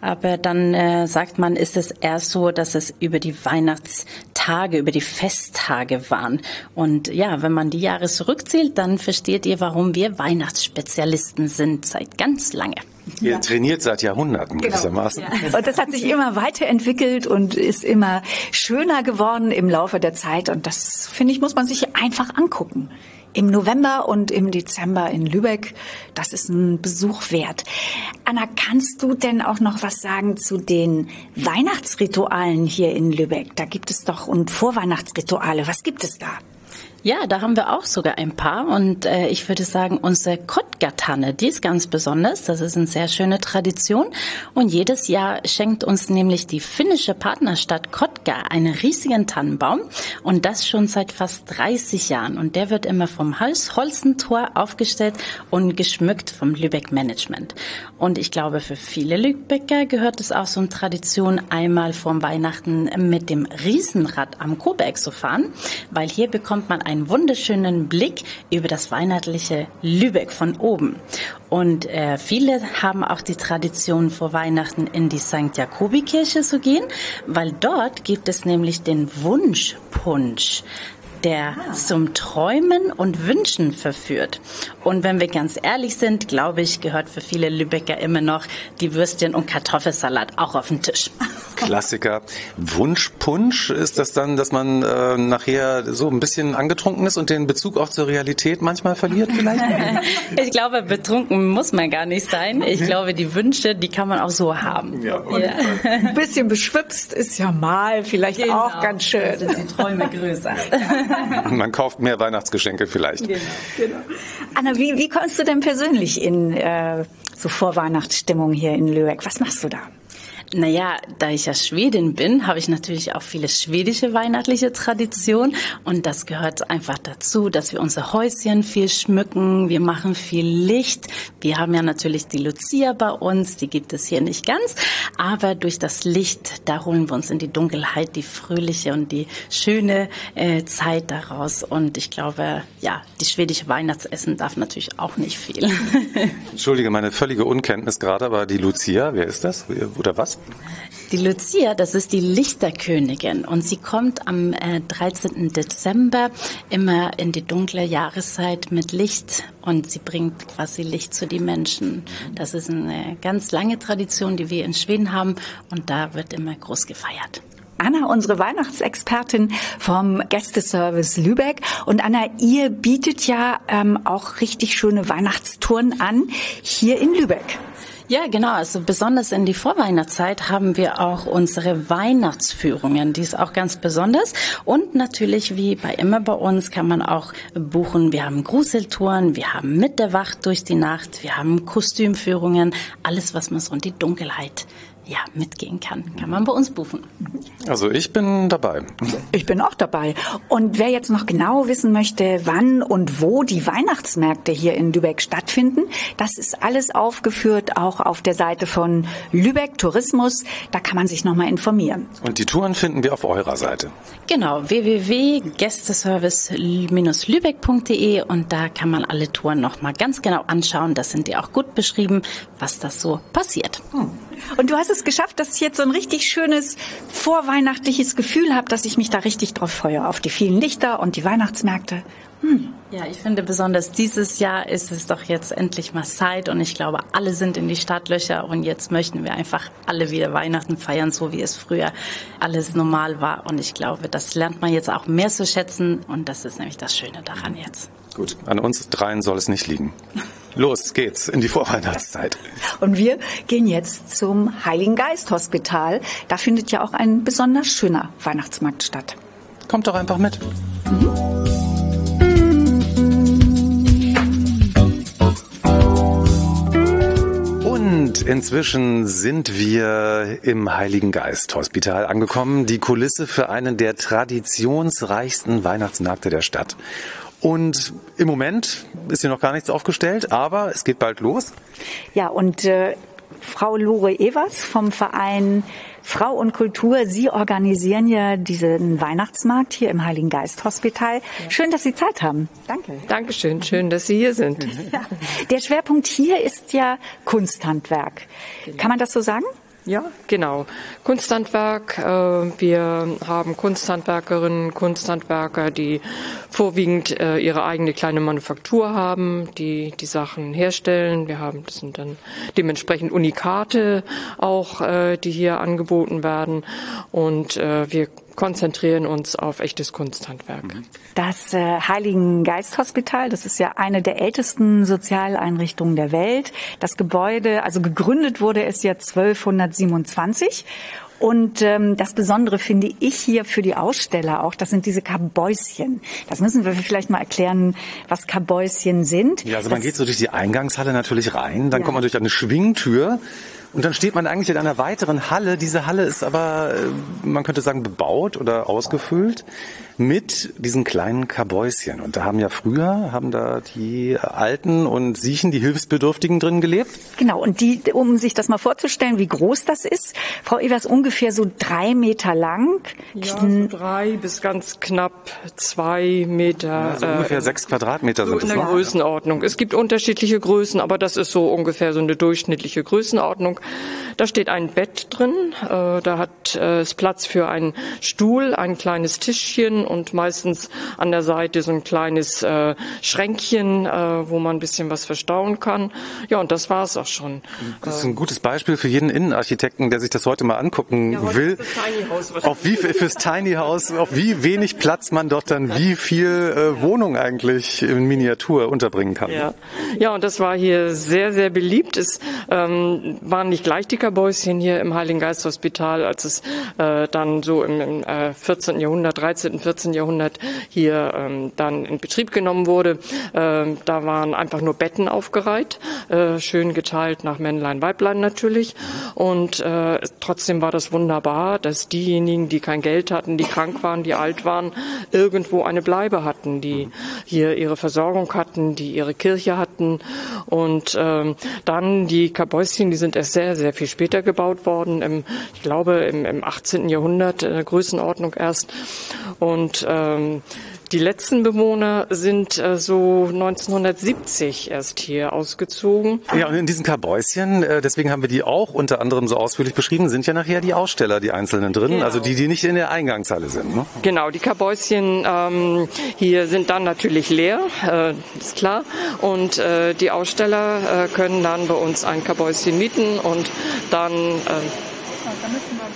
Aber dann äh, sagt man, ist es erst so, dass es über die Weihnachtstage, über die Festtage waren. Und ja, wenn man die Jahre zurückzählt, dann versteht ihr, warum wir Weihnachtsspezialisten sind seit ganz lange. Ihr ja. trainiert seit Jahrhunderten genau. gewissermaßen. Ja. Und das hat sich immer weiterentwickelt und ist immer schöner geworden im Laufe der Zeit. Und das, finde ich, muss man sich einfach angucken. Im November und im Dezember in Lübeck, das ist ein Besuch wert. Anna, kannst du denn auch noch was sagen zu den Weihnachtsritualen hier in Lübeck? Da gibt es doch und Vorweihnachtsrituale. Was gibt es da? Ja, da haben wir auch sogar ein paar und äh, ich würde sagen, unsere Kottgartanne, die ist ganz besonders. Das ist eine sehr schöne Tradition und jedes Jahr schenkt uns nämlich die finnische Partnerstadt Kotka einen riesigen Tannenbaum und das schon seit fast 30 Jahren und der wird immer vom Hals Holzentor aufgestellt und geschmückt vom Lübeck Management. Und ich glaube, für viele Lübecker gehört es auch so eine Tradition, einmal vorm Weihnachten mit dem Riesenrad am Koberg zu fahren, weil hier bekommt man einen wunderschönen Blick über das weihnachtliche Lübeck von oben. Und äh, viele haben auch die Tradition vor Weihnachten in die St. Jakobi-Kirche zu gehen, weil dort gibt es nämlich den Wunschpunsch der zum Träumen und Wünschen verführt. Und wenn wir ganz ehrlich sind, glaube ich, gehört für viele Lübecker immer noch die Würstchen und Kartoffelsalat auch auf den Tisch. Klassiker. Wunschpunsch ist das dann, dass man äh, nachher so ein bisschen angetrunken ist und den Bezug auch zur Realität manchmal verliert vielleicht? ich glaube, betrunken muss man gar nicht sein. Ich glaube, die Wünsche, die kann man auch so haben. Ja, ja. Ein bisschen beschwipst ist ja mal vielleicht genau. auch ganz schön. Da sind die Träume größer. Man kauft mehr Weihnachtsgeschenke vielleicht. Genau, genau. Anna, wie, wie kommst du denn persönlich in äh, so Vorweihnachtsstimmung hier in Lübeck? Was machst du da? Naja, da ich ja Schwedin bin, habe ich natürlich auch viele schwedische weihnachtliche Traditionen und das gehört einfach dazu, dass wir unser Häuschen viel schmücken, wir machen viel Licht. Wir haben ja natürlich die Lucia bei uns, die gibt es hier nicht ganz, aber durch das Licht, da holen wir uns in die Dunkelheit die fröhliche und die schöne äh, Zeit daraus und ich glaube, ja, die schwedische Weihnachtsessen darf natürlich auch nicht viel. Entschuldige meine völlige Unkenntnis gerade, aber die Lucia, wer ist das oder was? Die Lucia, das ist die Lichterkönigin und sie kommt am äh, 13. Dezember immer in die dunkle Jahreszeit mit Licht und sie bringt quasi Licht zu den Menschen. Das ist eine ganz lange Tradition, die wir in Schweden haben und da wird immer groß gefeiert. Anna, unsere Weihnachtsexpertin vom Gästeservice Lübeck. Und Anna, ihr bietet ja ähm, auch richtig schöne Weihnachtstouren an hier in Lübeck. Ja, genau. Also besonders in die Vorweihnachtszeit haben wir auch unsere Weihnachtsführungen. Die ist auch ganz besonders. Und natürlich, wie bei immer bei uns, kann man auch buchen. Wir haben Gruseltouren, wir haben mit der Wacht durch die Nacht, wir haben Kostümführungen, alles, was man so in die Dunkelheit ja, mitgehen kann, kann man bei uns buchen. Also ich bin dabei. Ich bin auch dabei. Und wer jetzt noch genau wissen möchte, wann und wo die Weihnachtsmärkte hier in Lübeck stattfinden, das ist alles aufgeführt, auch auf der Seite von Lübeck Tourismus. Da kann man sich nochmal informieren. Und die Touren finden wir auf eurer Seite. Genau, www.gästeservice-lübeck.de und da kann man alle Touren nochmal ganz genau anschauen. Das sind die auch gut beschrieben, was das so passiert. Hm. Und du hast es geschafft, dass ich jetzt so ein richtig schönes vorweihnachtliches Gefühl habe, dass ich mich da richtig drauf freue, auf die vielen Lichter und die Weihnachtsmärkte. Hm. Ja, ich finde besonders dieses Jahr ist es doch jetzt endlich mal Zeit und ich glaube, alle sind in die Startlöcher und jetzt möchten wir einfach alle wieder Weihnachten feiern, so wie es früher alles normal war. Und ich glaube, das lernt man jetzt auch mehr zu schätzen und das ist nämlich das Schöne daran jetzt. Gut, an uns dreien soll es nicht liegen. Los geht's in die Vorweihnachtszeit. Und wir gehen jetzt zum Heiligen Geist Hospital. Da findet ja auch ein besonders schöner Weihnachtsmarkt statt. Kommt doch einfach mit. Mhm. Und inzwischen sind wir im Heiligen Geist Hospital angekommen, die Kulisse für einen der traditionsreichsten Weihnachtsmärkte der Stadt. Und im Moment ist hier noch gar nichts aufgestellt, aber es geht bald los. Ja, und äh, Frau Lore Evers vom Verein Frau und Kultur, Sie organisieren ja diesen Weihnachtsmarkt hier im Heiligen Geist Hospital. Ja. Schön, dass Sie Zeit haben. Danke. Dankeschön, schön, dass Sie hier sind. Ja. Der Schwerpunkt hier ist ja Kunsthandwerk. Genau. Kann man das so sagen? Ja, genau. Kunsthandwerk. Äh, wir haben Kunsthandwerkerinnen, Kunsthandwerker, die vorwiegend äh, ihre eigene kleine Manufaktur haben, die die Sachen herstellen. Wir haben, das sind dann dementsprechend Unikate auch, äh, die hier angeboten werden. Und wir konzentrieren uns auf echtes Kunsthandwerk. Mhm. Das äh, Heiligen Geist Hospital, das ist ja eine der ältesten Sozialeinrichtungen der Welt. Das Gebäude, also gegründet wurde es ja 1227 und ähm, das Besondere finde ich hier für die Aussteller auch, das sind diese Kabäuschen. Das müssen wir vielleicht mal erklären, was Kabäuschen sind. Ja, also man das, geht so durch die Eingangshalle natürlich rein, dann ja. kommt man durch eine Schwingtür und dann steht man eigentlich in einer weiteren Halle. Diese Halle ist aber, äh, man könnte sagen, bebaut oder ausgefüllt mit diesen kleinen Kabäuschen. Und da haben ja früher, haben da die Alten und Siechen, die Hilfsbedürftigen drin gelebt? Genau, und die, um sich das mal vorzustellen, wie groß das ist, Frau Evers, ungefähr so drei Meter lang. Ja, so drei bis ganz knapp zwei Meter. Ja, so ungefähr äh, sechs Quadratmeter sind so das. In der Größenordnung. Es gibt unterschiedliche Größen, aber das ist so ungefähr so eine durchschnittliche Größenordnung. Da steht ein Bett drin, äh, da hat äh, es Platz für einen Stuhl, ein kleines Tischchen und meistens an der Seite so ein kleines äh, Schränkchen, äh, wo man ein bisschen was verstauen kann. Ja, und das war es auch schon. Das ist ein gutes Beispiel für jeden Innenarchitekten, der sich das heute mal angucken ja, will. Auf wie fürs Tiny House, auf wie wenig Platz man dort dann wie viel äh, Wohnung eigentlich in Miniatur unterbringen kann. Ja. ja, und das war hier sehr, sehr beliebt. Es ähm, waren nicht gleich die Kabäuschen hier im Heiligen Geist Hospital, als es äh, dann so im, im äh, 14. Jahrhundert, 13., 14. 14. Jahrhundert hier ähm, dann in Betrieb genommen wurde. Ähm, da waren einfach nur Betten aufgereiht, äh, schön geteilt nach Männlein, Weiblein natürlich. Und äh, trotzdem war das wunderbar, dass diejenigen, die kein Geld hatten, die krank waren, die alt waren, irgendwo eine Bleibe hatten, die hier ihre Versorgung hatten, die ihre Kirche hatten. Und ähm, dann die Kabäuschen, die sind erst sehr, sehr viel später gebaut worden, im, ich glaube im, im 18. Jahrhundert, in der Größenordnung erst. Und ähm, die letzten Bewohner sind äh, so 1970 erst hier ausgezogen. Ja, und in diesen Kabäuschen, äh, deswegen haben wir die auch unter anderem so ausführlich beschrieben, sind ja nachher die Aussteller, die einzelnen drin, Genau. also die, die nicht in der Eingangshalle sind. Ne? Genau, die Kabäuschen ähm, hier sind dann natürlich leer, äh, ist klar. Und äh, die Aussteller äh, können dann bei uns ein Kabäuschen mieten und dann äh,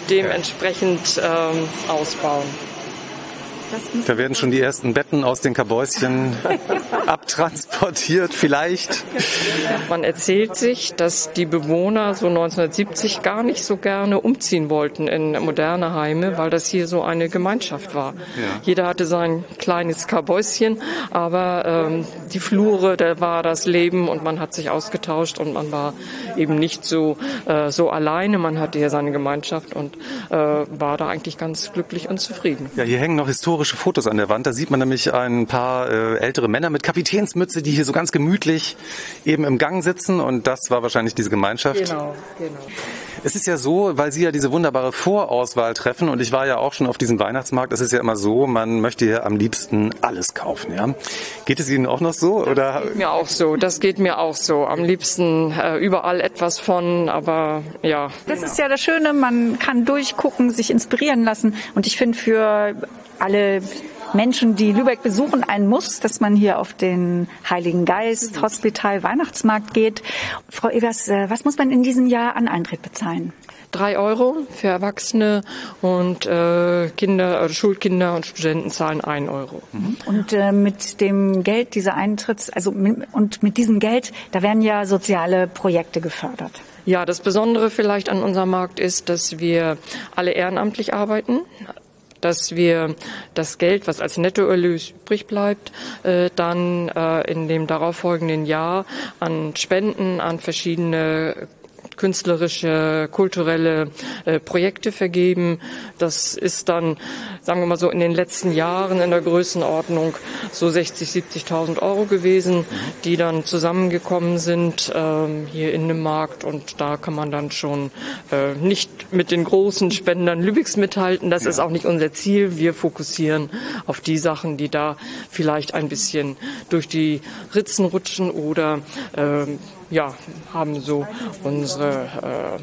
dementsprechend ähm, ausbauen. Da werden schon die ersten Betten aus den Kabäuschen abtransportiert, vielleicht. Man erzählt sich, dass die Bewohner so 1970 gar nicht so gerne umziehen wollten in moderne Heime, weil das hier so eine Gemeinschaft war. Jeder hatte sein kleines Kabäuschen, aber ähm, die Flure, da war das Leben und man hat sich ausgetauscht und man war eben nicht so, äh, so alleine. Man hatte hier seine Gemeinschaft und äh, war da eigentlich ganz glücklich und zufrieden. Ja, hier hängen noch historische Fotos an der Wand. Da sieht man nämlich ein paar äh, ältere Männer mit Kapitänsmütze, die hier so ganz gemütlich eben im Gang sitzen. Und das war wahrscheinlich diese Gemeinschaft. Genau, genau. Es ist ja so, weil Sie ja diese wunderbare Vorauswahl treffen und ich war ja auch schon auf diesem Weihnachtsmarkt. Es ist ja immer so, man möchte hier am liebsten alles kaufen. Ja? Geht es Ihnen auch noch so? Oder? Geht mir auch so, das geht mir auch so. Am liebsten äh, überall etwas von, aber ja. Das ist ja das Schöne, man kann durchgucken, sich inspirieren lassen. Und ich finde für alle Menschen, die Lübeck besuchen, ein Muss, dass man hier auf den Heiligen Geist Hospital Weihnachtsmarkt geht. Frau Evers, äh, was muss man in diesem Jahr an Eintritt bezahlen? Drei Euro für Erwachsene und äh, Kinder, äh, Schulkinder und Studenten zahlen ein Euro. Und äh, mit dem Geld dieser Eintritts, also mit, und mit diesem Geld, da werden ja soziale Projekte gefördert. Ja, das Besondere vielleicht an unserem Markt ist, dass wir alle ehrenamtlich arbeiten dass wir das Geld, was als Nettoerlös übrig bleibt, äh, dann äh, in dem darauffolgenden Jahr an Spenden an verschiedene künstlerische, kulturelle äh, Projekte vergeben. Das ist dann, sagen wir mal so, in den letzten Jahren in der Größenordnung so 60, 70.000 Euro gewesen, die dann zusammengekommen sind ähm, hier in dem Markt. Und da kann man dann schon äh, nicht mit den großen Spendern Lübecks mithalten. Das ist auch nicht unser Ziel. Wir fokussieren auf die Sachen, die da vielleicht ein bisschen durch die Ritzen rutschen oder ähm, ja, haben so unsere äh,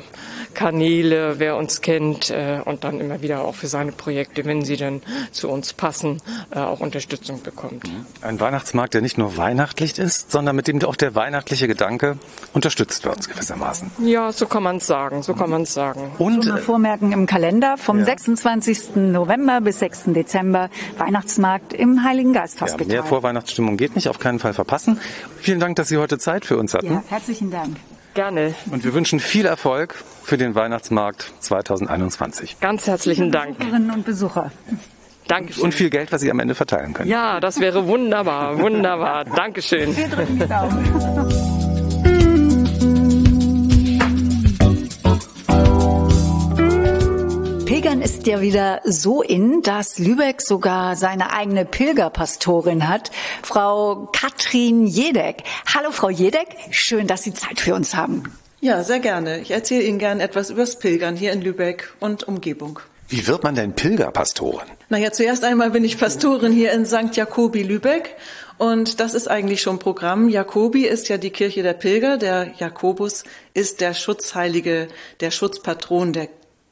Kanäle, wer uns kennt äh, und dann immer wieder auch für seine Projekte, wenn sie dann zu uns passen, äh, auch Unterstützung bekommt. Ein Weihnachtsmarkt, der nicht nur weihnachtlich ist, sondern mit dem auch der weihnachtliche Gedanke unterstützt wird gewissermaßen. Ja, so kann man es sagen, so kann man es sagen. Und mal vormerken im Kalender vom Ja. 26. November bis 6. Dezember Weihnachtsmarkt im Heiligen Geist Ja, mehr Vorweihnachtsstimmung geht nicht, auf keinen Fall verpassen. Vielen Dank, dass Sie heute Zeit für uns hatten. ja, herzlichen Dank. Gerne. Und wir wünschen viel Erfolg für den Weihnachtsmarkt 2021. Ganz herzlichen Dank. Besucherinnen und Besucher. Dankeschön. Und viel Geld, was Sie am Ende verteilen können. Ja, das wäre wunderbar, wunderbar. Dankeschön. Wir drücken die Daumen. Ist ja wieder so in, dass Lübeck sogar seine eigene Pilgerpastorin hat, Frau Katrin Jedeck. Hallo Frau Jedeck, schön, dass Sie Zeit für uns haben. Ja, sehr gerne. Ich erzähle Ihnen gerne etwas übers Pilgern hier in Lübeck und Umgebung. Wie wird man denn Pilgerpastorin? Naja, zuerst einmal bin ich Pastorin hier in St. Jakobi Lübeck und das ist eigentlich schon Programm. Jakobi ist ja die Kirche der Pilger. Der Jakobus ist der Schutzheilige, der Schutzpatron der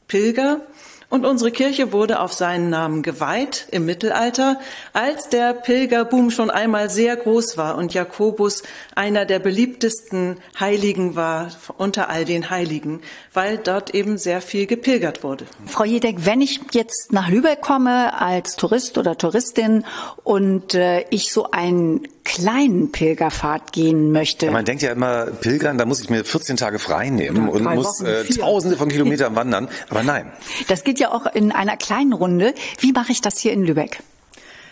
Pilger. Und unsere Kirche wurde auf seinen Namen geweiht im Mittelalter, als der Pilgerboom schon einmal sehr groß war und Jakobus einer der beliebtesten Heiligen war unter all den Heiligen, weil dort eben sehr viel gepilgert wurde. Frau Jedeck, wenn ich jetzt nach Lübeck komme als Tourist oder Touristin und äh, ich so einen kleinen Pilgerpfad gehen möchte, Ja, man denkt ja immer, Pilgern, da muss ich mir 14 Tage frei nehmen und muss äh, tausende von Kilometern wandern. Aber nein. das geht ja auch in einer kleinen Runde. Wie mache ich das hier in Lübeck?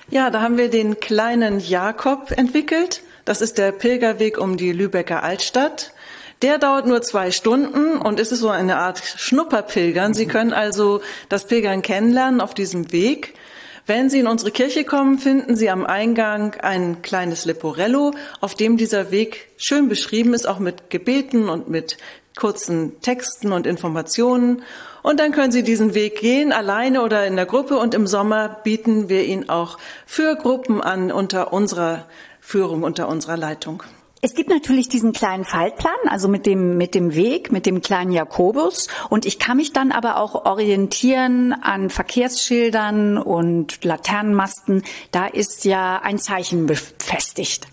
Ja, da haben wir den kleinen Jakob entwickelt. Das ist der Pilgerweg um die Lübecker Altstadt. Der dauert nur zwei Stunden und ist so eine Art Schnupperpilgern. Sie können also das Pilgern kennenlernen auf diesem Weg. Wenn Sie in unsere Kirche kommen, finden Sie am Eingang ein kleines Leporello, auf dem dieser Weg schön beschrieben ist, auch mit Gebeten und mit kurzen Texten und Informationen. Und dann können Sie diesen Weg gehen, alleine oder in der Gruppe. Und im Sommer bieten wir ihn auch für Gruppen an unter unserer Führung, unter unserer Leitung. Es gibt natürlich diesen kleinen Faltplan, also mit dem, mit dem Weg, mit dem kleinen Jakobus. Und ich kann mich dann aber auch orientieren an Verkehrsschildern und Laternenmasten. Da ist ja ein Zeichen befestigt.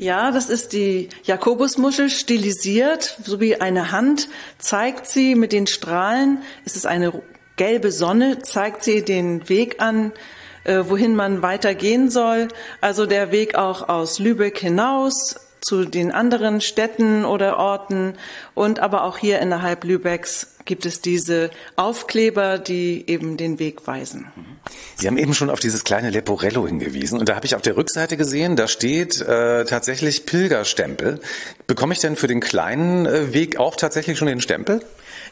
Ja, das ist die Jakobusmuschel stilisiert, so wie eine Hand zeigt sie mit den Strahlen. Es ist eine gelbe Sonne, zeigt sie den Weg an, äh, wohin man weitergehen soll. Also der Weg auch aus Lübeck hinaus zu den anderen Städten oder Orten und aber auch hier innerhalb Lübecks gibt es diese Aufkleber, die eben den Weg weisen. Sie haben eben schon auf dieses kleine Leporello hingewiesen und da habe ich auf der Rückseite gesehen, da steht äh, tatsächlich Pilgerstempel. Bekomme ich denn für den kleinen äh, Weg auch tatsächlich schon den Stempel?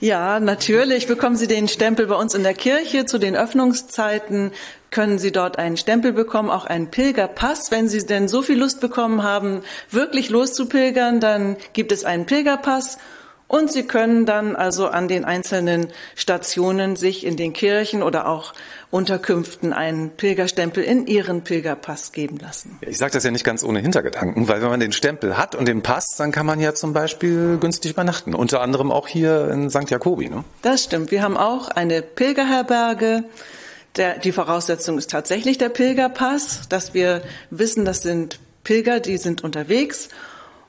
Ja, natürlich bekommen Sie den Stempel bei uns in der Kirche zu den Öffnungszeiten können Sie dort einen Stempel bekommen, auch einen Pilgerpass. Wenn Sie denn so viel Lust bekommen haben, wirklich loszupilgern, dann gibt es einen Pilgerpass und Sie können dann also an den einzelnen Stationen sich in den Kirchen oder auch Unterkünften einen Pilgerstempel in Ihren Pilgerpass geben lassen. Ich sage das ja nicht ganz ohne Hintergedanken, weil wenn man den Stempel hat und den Pass, dann kann man ja zum Beispiel günstig übernachten. Unter anderem auch hier in St. Jakobi. Ne? Das stimmt. Wir haben auch eine Pilgerherberge. Der, die Voraussetzung ist tatsächlich der Pilgerpass, dass wir wissen, das sind Pilger, die sind unterwegs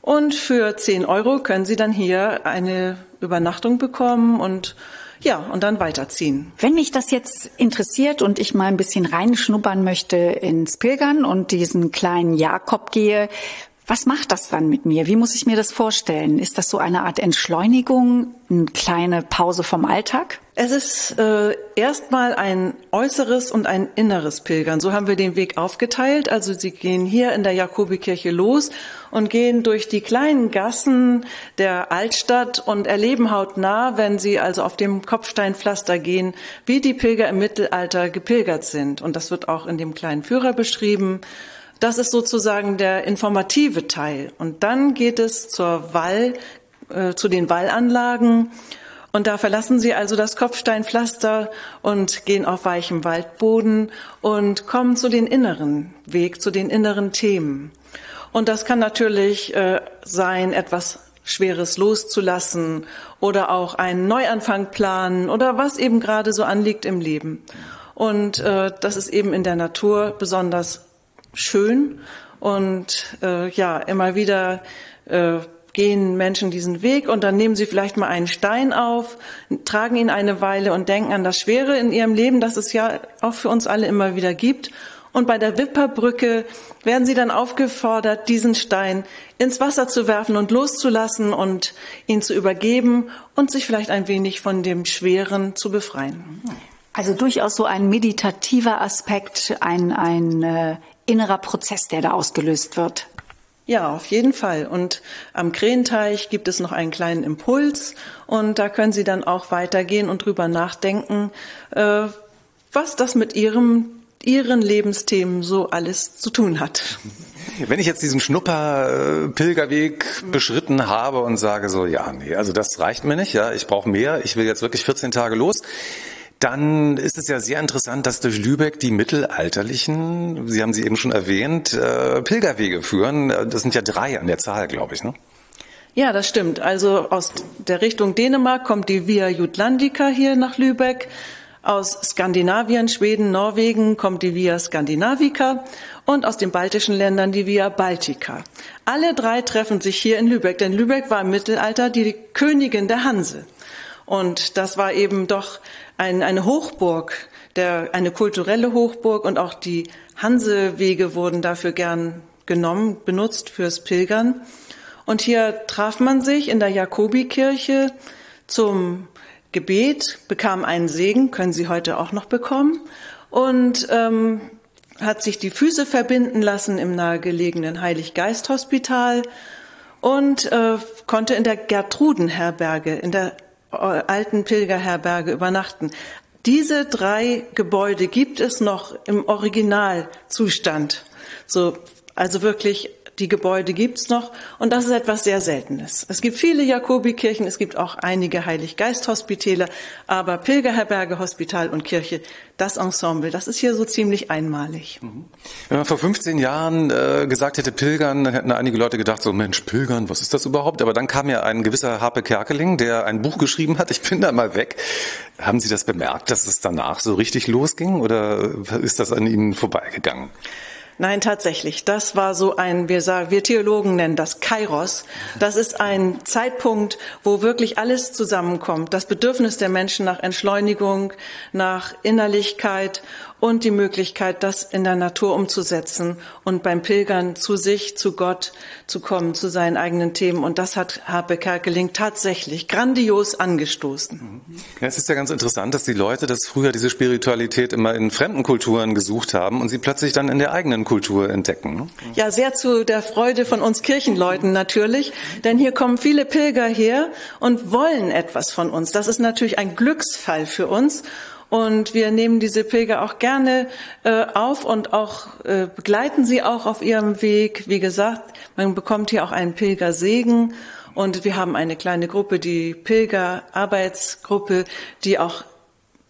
und für 10 Euro können Sie dann hier eine Übernachtung bekommen und ja, und dann weiterziehen. Wenn mich das jetzt interessiert und ich mal ein bisschen reinschnuppern möchte ins Pilgern und diesen kleinen Jakob gehe, was macht das dann mit mir? Wie muss ich mir das vorstellen? Ist das so eine Art Entschleunigung, eine kleine Pause vom Alltag? Es ist äh, erstmal ein äußeres und ein inneres Pilgern. So haben wir den Weg aufgeteilt. Also Sie gehen hier in der Jakobikirche los und gehen durch die kleinen Gassen der Altstadt und erleben hautnah, wenn Sie also auf dem Kopfsteinpflaster gehen, wie die Pilger im Mittelalter gepilgert sind. Und das wird auch in dem kleinen Führer beschrieben. Das ist sozusagen der informative Teil. Und dann geht es zur Wall, äh, zu den Wallanlagen. Und da verlassen Sie also das Kopfsteinpflaster und gehen auf weichem Waldboden und kommen zu den inneren Weg, zu den inneren Themen. Und das kann natürlich äh, sein, etwas Schweres loszulassen oder auch einen Neuanfang planen oder was eben gerade so anliegt im Leben. Und äh, das ist eben in der Natur besonders schön und äh, ja, immer wieder äh, gehen Menschen diesen Weg und dann nehmen sie vielleicht mal einen Stein auf, tragen ihn eine Weile und denken an das Schwere in ihrem Leben, das es ja auch für uns alle immer wieder gibt. Und bei der Wipperbrücke werden sie dann aufgefordert, diesen Stein ins Wasser zu werfen und loszulassen und ihn zu übergeben und sich vielleicht ein wenig von dem Schweren zu befreien. Also durchaus so ein meditativer Aspekt, ein, ein äh, innerer Prozess, der da ausgelöst wird. Ja, auf jeden Fall. Und am Krähenteich gibt es noch einen kleinen Impuls und da können Sie dann auch weitergehen und drüber nachdenken, äh, was das mit Ihrem Ihren Lebensthemen so alles zu tun hat. Wenn ich jetzt diesen Schnupper-Pilgerweg beschritten habe und sage so, ja, nee, also das reicht mir nicht, ja, ich brauche mehr, ich will jetzt wirklich 14 Tage los, dann ist es ja sehr interessant, dass durch Lübeck die mittelalterlichen, Sie haben sie eben schon erwähnt, äh, Pilgerwege führen. Das sind ja drei an der Zahl, glaube ich. Ne? Ja, das stimmt. Also aus der Richtung Dänemark kommt die Via Jutlandica hier nach Lübeck. Aus Skandinavien, Schweden, Norwegen kommt die Via Skandinavica und aus den baltischen Ländern die Via Baltica. Alle drei treffen sich hier in Lübeck, denn Lübeck war im Mittelalter die Königin der Hanse. Und das war eben doch ein, eine Hochburg, der, eine kulturelle Hochburg und auch die Hansewege wurden dafür gern genommen, benutzt fürs Pilgern. Und hier traf man sich in der Jakobikirche zum Gebet, bekam einen Segen, können Sie heute auch noch bekommen, und ähm, hat sich die Füße verbinden lassen im nahegelegenen Heiliggeist-Hospital und äh, konnte in der Gertrudenherberge, in der alten Pilgerherberge übernachten. Diese drei Gebäude gibt es noch im Originalzustand. So, also wirklich Die Gebäude gibt's noch und das ist etwas sehr Seltenes. Es gibt viele Jakobikirchen, es gibt auch einige Heiliggeist-Hospitäle, aber Pilgerherberge, Hospital und Kirche, das Ensemble, das ist hier so ziemlich einmalig. Wenn man vor 15 Jahren äh, gesagt hätte Pilgern, dann hätten einige Leute gedacht, so Mensch, Pilgern, was ist das überhaupt? Aber dann kam ja ein gewisser Harpe Kerkeling, der ein Buch geschrieben hat, ich bin da mal weg. Haben Sie das bemerkt, dass es danach so richtig losging oder ist das an Ihnen vorbeigegangen? Nein, tatsächlich. Das war so ein, wir sagen, wir Theologen nennen das Kairos. Das ist ein Zeitpunkt, wo wirklich alles zusammenkommt. Das Bedürfnis der Menschen nach Entschleunigung, nach Innerlichkeit und die Möglichkeit, das in der Natur umzusetzen und beim Pilgern zu sich, zu Gott zu kommen, zu seinen eigenen Themen. Und das hat Harpe Kerkeling tatsächlich grandios angestoßen. Ja, es ist ja ganz interessant, dass die Leute das früher diese Spiritualität immer in fremden Kulturen gesucht haben und sie plötzlich dann in der eigenen Kultur entdecken. Ne? Ja, sehr zu der Freude von uns Kirchenleuten natürlich, denn hier kommen viele Pilger her und wollen etwas von uns. Das ist natürlich ein Glücksfall für uns. Und wir nehmen diese Pilger auch gerne äh, auf und auch äh, begleiten sie auch auf ihrem Weg. Wie gesagt, man bekommt hier auch einen Pilgersegen. Und wir haben eine kleine Gruppe, die Pilgerarbeitsgruppe, die auch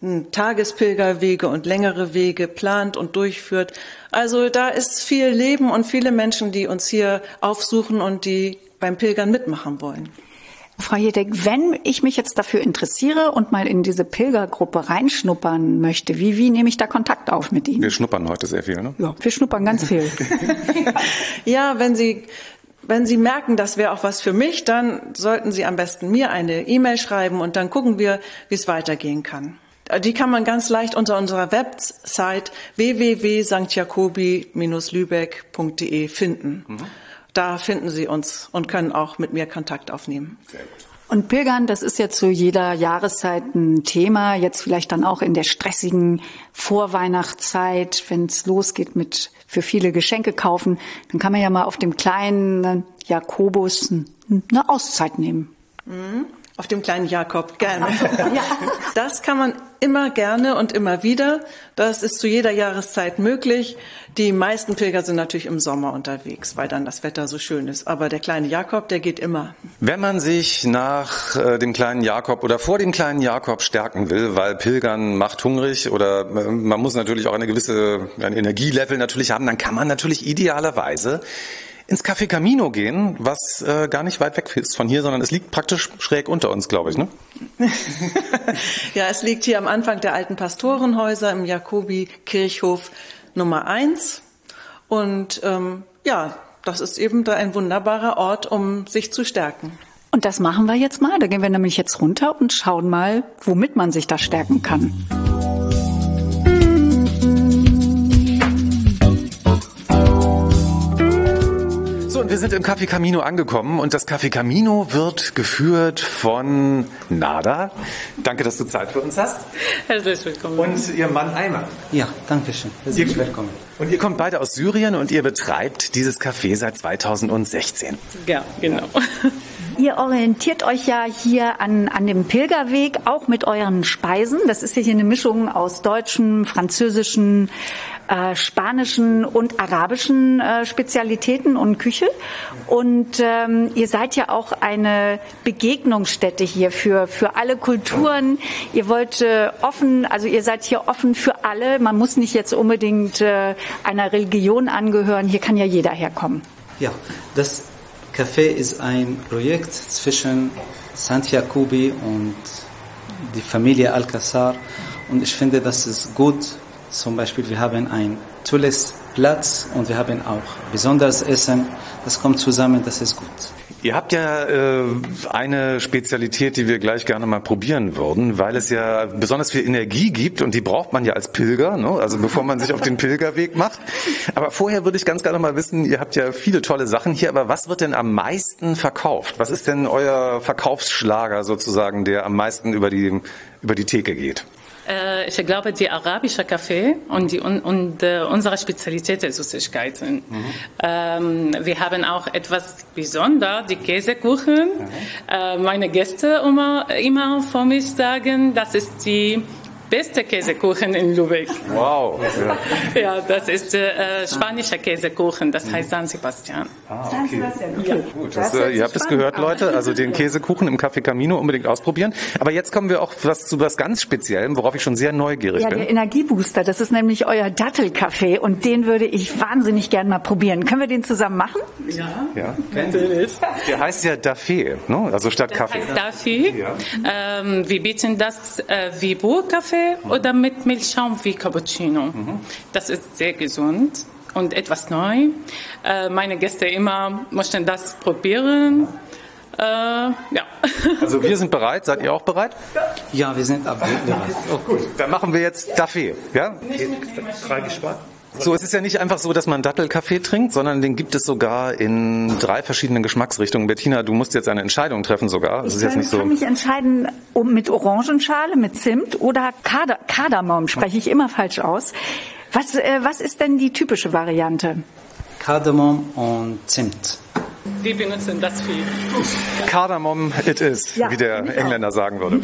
hm, Tagespilgerwege und längere Wege plant und durchführt. Also da ist viel Leben und viele Menschen, die uns hier aufsuchen und die beim Pilgern mitmachen wollen. Frau Jedeck, wenn ich mich jetzt dafür interessiere und mal in diese Pilgergruppe reinschnuppern möchte, wie, wie nehme ich da Kontakt auf mit Ihnen? Wir schnuppern heute sehr viel, ne? Ja, wir schnuppern ganz viel. ja, wenn Sie wenn Sie merken, das wäre auch was für mich, dann sollten Sie am besten mir eine E-Mail schreiben und dann gucken wir, wie es weitergehen kann. Die kann man ganz leicht unter unserer Website www.sanktjacobi-lübeck.de finden. Mhm. Da finden Sie uns und können auch mit mir Kontakt aufnehmen. Sehr gut. Und Pilgern, das ist ja zu jeder Jahreszeit ein Thema, jetzt vielleicht dann auch in der stressigen Vorweihnachtszeit, wenn es losgeht mit für viele Geschenke kaufen, dann kann man ja mal auf dem kleinen Jakobus eine Auszeit nehmen. Mhm. Auf dem kleinen Jakob, gerne. ja. Das kann man immer gerne und immer wieder. Das ist zu jeder Jahreszeit möglich. Die meisten Pilger sind natürlich im Sommer unterwegs, weil dann das Wetter so schön ist. Aber der kleine Jakob, der geht immer. Wenn man sich nach äh, dem kleinen Jakob oder vor dem kleinen Jakob stärken will, weil Pilgern macht hungrig oder äh, man muss natürlich auch eine gewisse ein Energielevel natürlich haben, dann kann man natürlich idealerweise ins Café Camino gehen, was äh, gar nicht weit weg ist von hier, sondern es liegt praktisch schräg unter uns, glaube ich. Ne? ja, es liegt hier am Anfang der alten Pastorenhäuser im Jakobi-Kirchhof Nummer eins. Und ähm, ja, das ist eben da ein wunderbarer Ort, um sich zu stärken. Und das machen wir jetzt mal. Da gehen wir nämlich jetzt runter und schauen mal, womit man sich da stärken kann. Wir sind im Café Camino angekommen und das Café Camino wird geführt von Nada. Danke, dass du Zeit für uns hast. Herzlich willkommen. Und ihr Mann Eimer. Ja, danke schön. Herzlich willkommen. Und ihr kommt beide aus Syrien und ihr betreibt dieses Café seit 2016. Ja, genau. Ihr orientiert euch ja hier an, an dem Pilgerweg, auch mit euren Speisen. Das ist ja hier eine Mischung aus deutschen, französischen, äh, spanischen und arabischen äh, Spezialitäten und Küche. Und ähm, ihr seid ja auch eine Begegnungsstätte hier für, für alle Kulturen. Ihr wollt äh, offen, also ihr seid hier offen für alle. Man muss nicht jetzt unbedingt äh, einer Religion angehören. Hier kann ja jeder herkommen. Ja, das Café ist ein Projekt zwischen Sant Jacobi und die Familie Alcazar. Und ich finde, das ist gut zum Beispiel, wir haben ein tolles Platz und wir haben auch besonderes Essen. Das kommt zusammen, das ist gut. Ihr habt ja äh, eine Spezialität, die wir gleich gerne mal probieren würden, weil es ja besonders viel Energie gibt und die braucht man ja als Pilger, ne? also bevor man sich auf den Pilgerweg macht. Aber vorher würde ich ganz gerne mal wissen, ihr habt ja viele tolle Sachen hier, aber was wird denn am meisten verkauft? Was ist denn euer Verkaufsschlager sozusagen, der am meisten über die, über die Theke geht? Äh, ich glaube, die arabische Kaffee und, die, und, und äh, unsere Spezialität ist Süßigkeiten. Mhm. Ähm, wir haben auch etwas Besonderes, die Käsekuchen. Mhm. Äh, meine Gäste immer, immer vor mich sagen, das ist die beste Käsekuchen in Lübeck. Wow. Ja, ja das ist äh, spanischer Käsekuchen, das heißt San Sebastian. Ah, okay. Ja. Gut, das, äh, ihr habt es gehört, Leute. Also den Käsekuchen im Café Camino unbedingt ausprobieren. Aber jetzt kommen wir auch was zu was ganz Speziellem, worauf ich schon sehr neugierig ja, bin. Der Energiebooster, das ist nämlich euer Dattelkaffee und den würde ich wahnsinnig gern mal probieren. Können wir den zusammen machen? Ja. Ja. Natürlich. Der heißt ja Daffé, ne? also statt Das Kaffee. heißt Daffy. Ähm, wir bieten das äh, wie Burkaffee oder mit Milchschaum wie Cappuccino. Das ist sehr gesund und etwas neu. Äh, meine Gäste immer möchten das probieren. Äh, ja. Also wir sind bereit. Seid ihr auch bereit? Ja, wir sind ab bereit. Oh, gut. Dann machen wir jetzt Daffé. Ja? So, es ist ja nicht einfach so, dass man Dattelkaffee trinkt, sondern den gibt es sogar in drei verschiedenen Geschmacksrichtungen. Bettina, du musst jetzt eine Entscheidung treffen sogar. Das Ich kann, so. kann mich entscheiden, um mit Orangenschale, mit Zimt oder Kader, Kardamom, spreche ich immer falsch aus. Was, äh, was ist denn die typische Variante? Kardamom und Zimt. Wir benutzen das viel. Kardamom it is, Ja, wie der genau. Engländer sagen würde.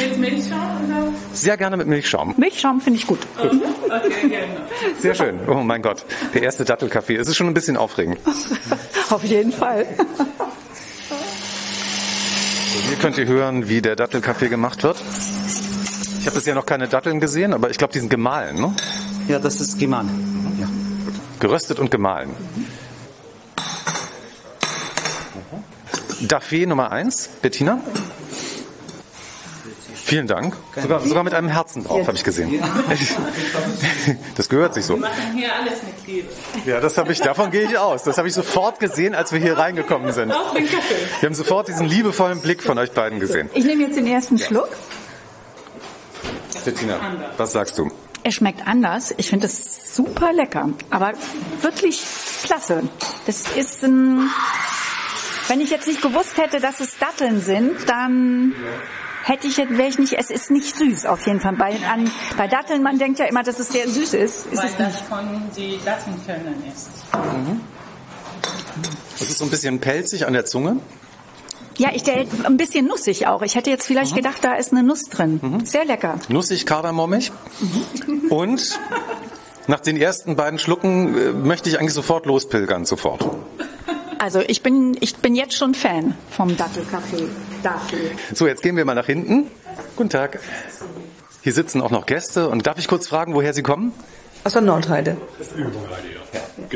Mit Milchschaum oder? Sehr gerne mit Milchschaum. Milchschaum finde ich gut. Okay, gerne. Sehr schön. Oh mein Gott. Der erste Dattelkaffee. Es ist schon ein bisschen aufregend. Auf jeden Fall. Hier könnt ihr hören, wie der Dattelkaffee gemacht wird. Ich habe bisher noch keine Datteln gesehen, aber ich glaube, die sind gemahlen. Ne? Ja, das ist gemahlen. Ja. Geröstet und gemahlen. Daffé Nummer 1, Bettina. Vielen Dank. Sogar, sogar mit einem Herzen drauf, habe ich gesehen. Das gehört sich so. Wir machen hier alles mit Liebe. Ja, das habe ich, davon gehe ich aus. Das habe ich sofort gesehen, als wir hier reingekommen sind. Auch den Kaffee. Wir haben sofort diesen liebevollen Blick von euch beiden gesehen. Ich nehme jetzt den ersten Schluck. Bettina, was sagst du? Er schmeckt anders. Ich finde es super lecker, aber wirklich klasse. Das ist ein. Wenn ich jetzt nicht gewusst hätte, dass es Datteln sind, dann hätte ich wäre ich nicht. Es ist nicht süß auf jeden Fall. Bei, an, bei Datteln, man denkt ja immer, dass es sehr süß ist. Ist Weil es das nicht. von die Dattenkörnern ist. Es ist so ein bisschen pelzig an der Zunge. Ja, ich der ein bisschen nussig auch. Ich hätte jetzt vielleicht gedacht, da ist eine Nuss drin. Sehr lecker. Nussig, kardamommig. Und nach den ersten beiden Schlucken äh, möchte ich eigentlich sofort lospilgern, sofort. Also ich bin ich bin jetzt schon Fan vom Dattelkaffee. So, jetzt gehen wir mal nach hinten. Guten Tag. Hier sitzen auch noch Gäste. Und darf ich kurz fragen, woher Sie kommen? Aus der Nordheide.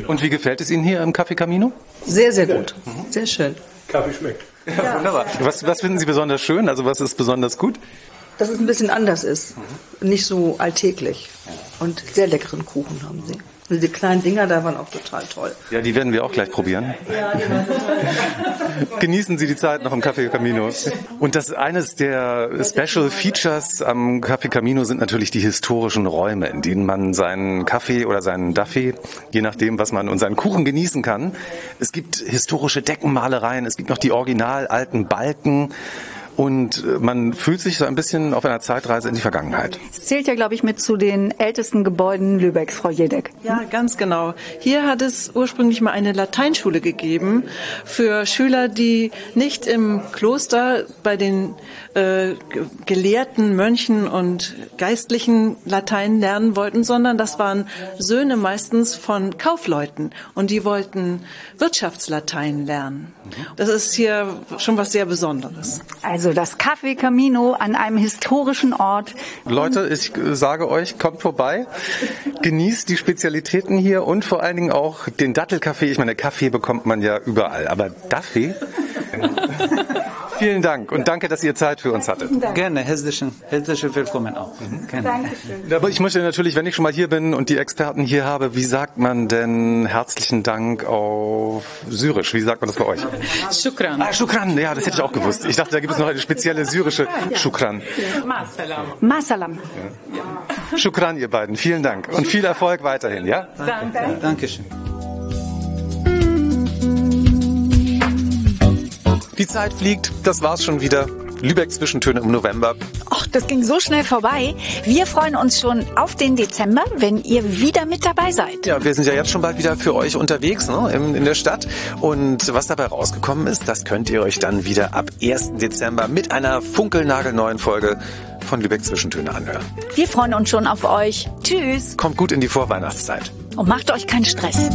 Und wie gefällt es Ihnen hier im Café Camino? Sehr, sehr gut. Sehr schön. Kaffee schmeckt. Ja, wunderbar. Was, was finden Sie besonders schön? Also was ist besonders gut? Dass es ein bisschen anders ist. Nicht so alltäglich. Und sehr leckeren Kuchen haben sie. Diese kleinen Dinger da waren auch total toll. Ja, die werden wir auch gleich probieren. Genießen Sie die Zeit noch im Café Camino. Und das eines der Special Features am Café Camino sind natürlich die historischen Räume, in denen man seinen Kaffee oder seinen Daffy, je nachdem, was man und seinen Kuchen genießen kann. Es gibt historische Deckenmalereien, es gibt noch die original alten Balken. Und äh, man fühlt sich so ein bisschen auf einer Zeitreise in die Vergangenheit. Es zählt ja, glaube ich, mit zu den ältesten Gebäuden Lübecks, Frau Jedek. Ja, ganz genau. Hier hat es ursprünglich mal eine Lateinschule gegeben für Schüler, die nicht im Kloster bei den äh, Ge- Gelehrten, Mönchen und Geistlichen Latein lernen wollten, sondern das waren Söhne meistens von Kaufleuten und die wollten Wirtschaftslatein lernen. Das ist hier schon was sehr Besonderes. Also das Café Camino an einem historischen Ort. Leute, ich sage euch, kommt vorbei, genießt die Spezialitäten hier und vor allen Dingen auch den Dattelkaffee. Ich meine, Kaffee bekommt man ja überall, aber Daffy? Vielen Dank und danke, dass ihr Zeit für uns hattet. Gerne, herzlichen, herzlich willkommen auch. Gerne. Aber ich möchte natürlich, wenn ich schon mal hier bin und die Experten hier habe, wie sagt man denn herzlichen Dank auf Syrisch? Wie sagt man das bei euch? Shukran. Ah, Shukran, ja, das hätte ich auch gewusst. Ich dachte, da gibt es noch eine spezielle syrische Shukran. Masalam. Masalam. Shukran, ihr beiden. Vielen Dank und viel Erfolg weiterhin, ja? Danke. Dankeschön. Die Zeit fliegt, das war's schon wieder. Lübeck Zwischentöne im November. Ach, das ging so schnell vorbei. Wir freuen uns schon auf den Dezember, wenn ihr wieder mit dabei seid. Ja, wir sind ja jetzt schon bald wieder für euch unterwegs ne, in, in der Stadt. Und was dabei rausgekommen ist, das könnt ihr euch dann wieder ab 1. Dezember mit einer funkelnagelneuen Folge von Lübeck Zwischentöne anhören. Wir freuen uns schon auf euch. Tschüss. Kommt gut in die Vorweihnachtszeit. Und macht euch keinen Stress.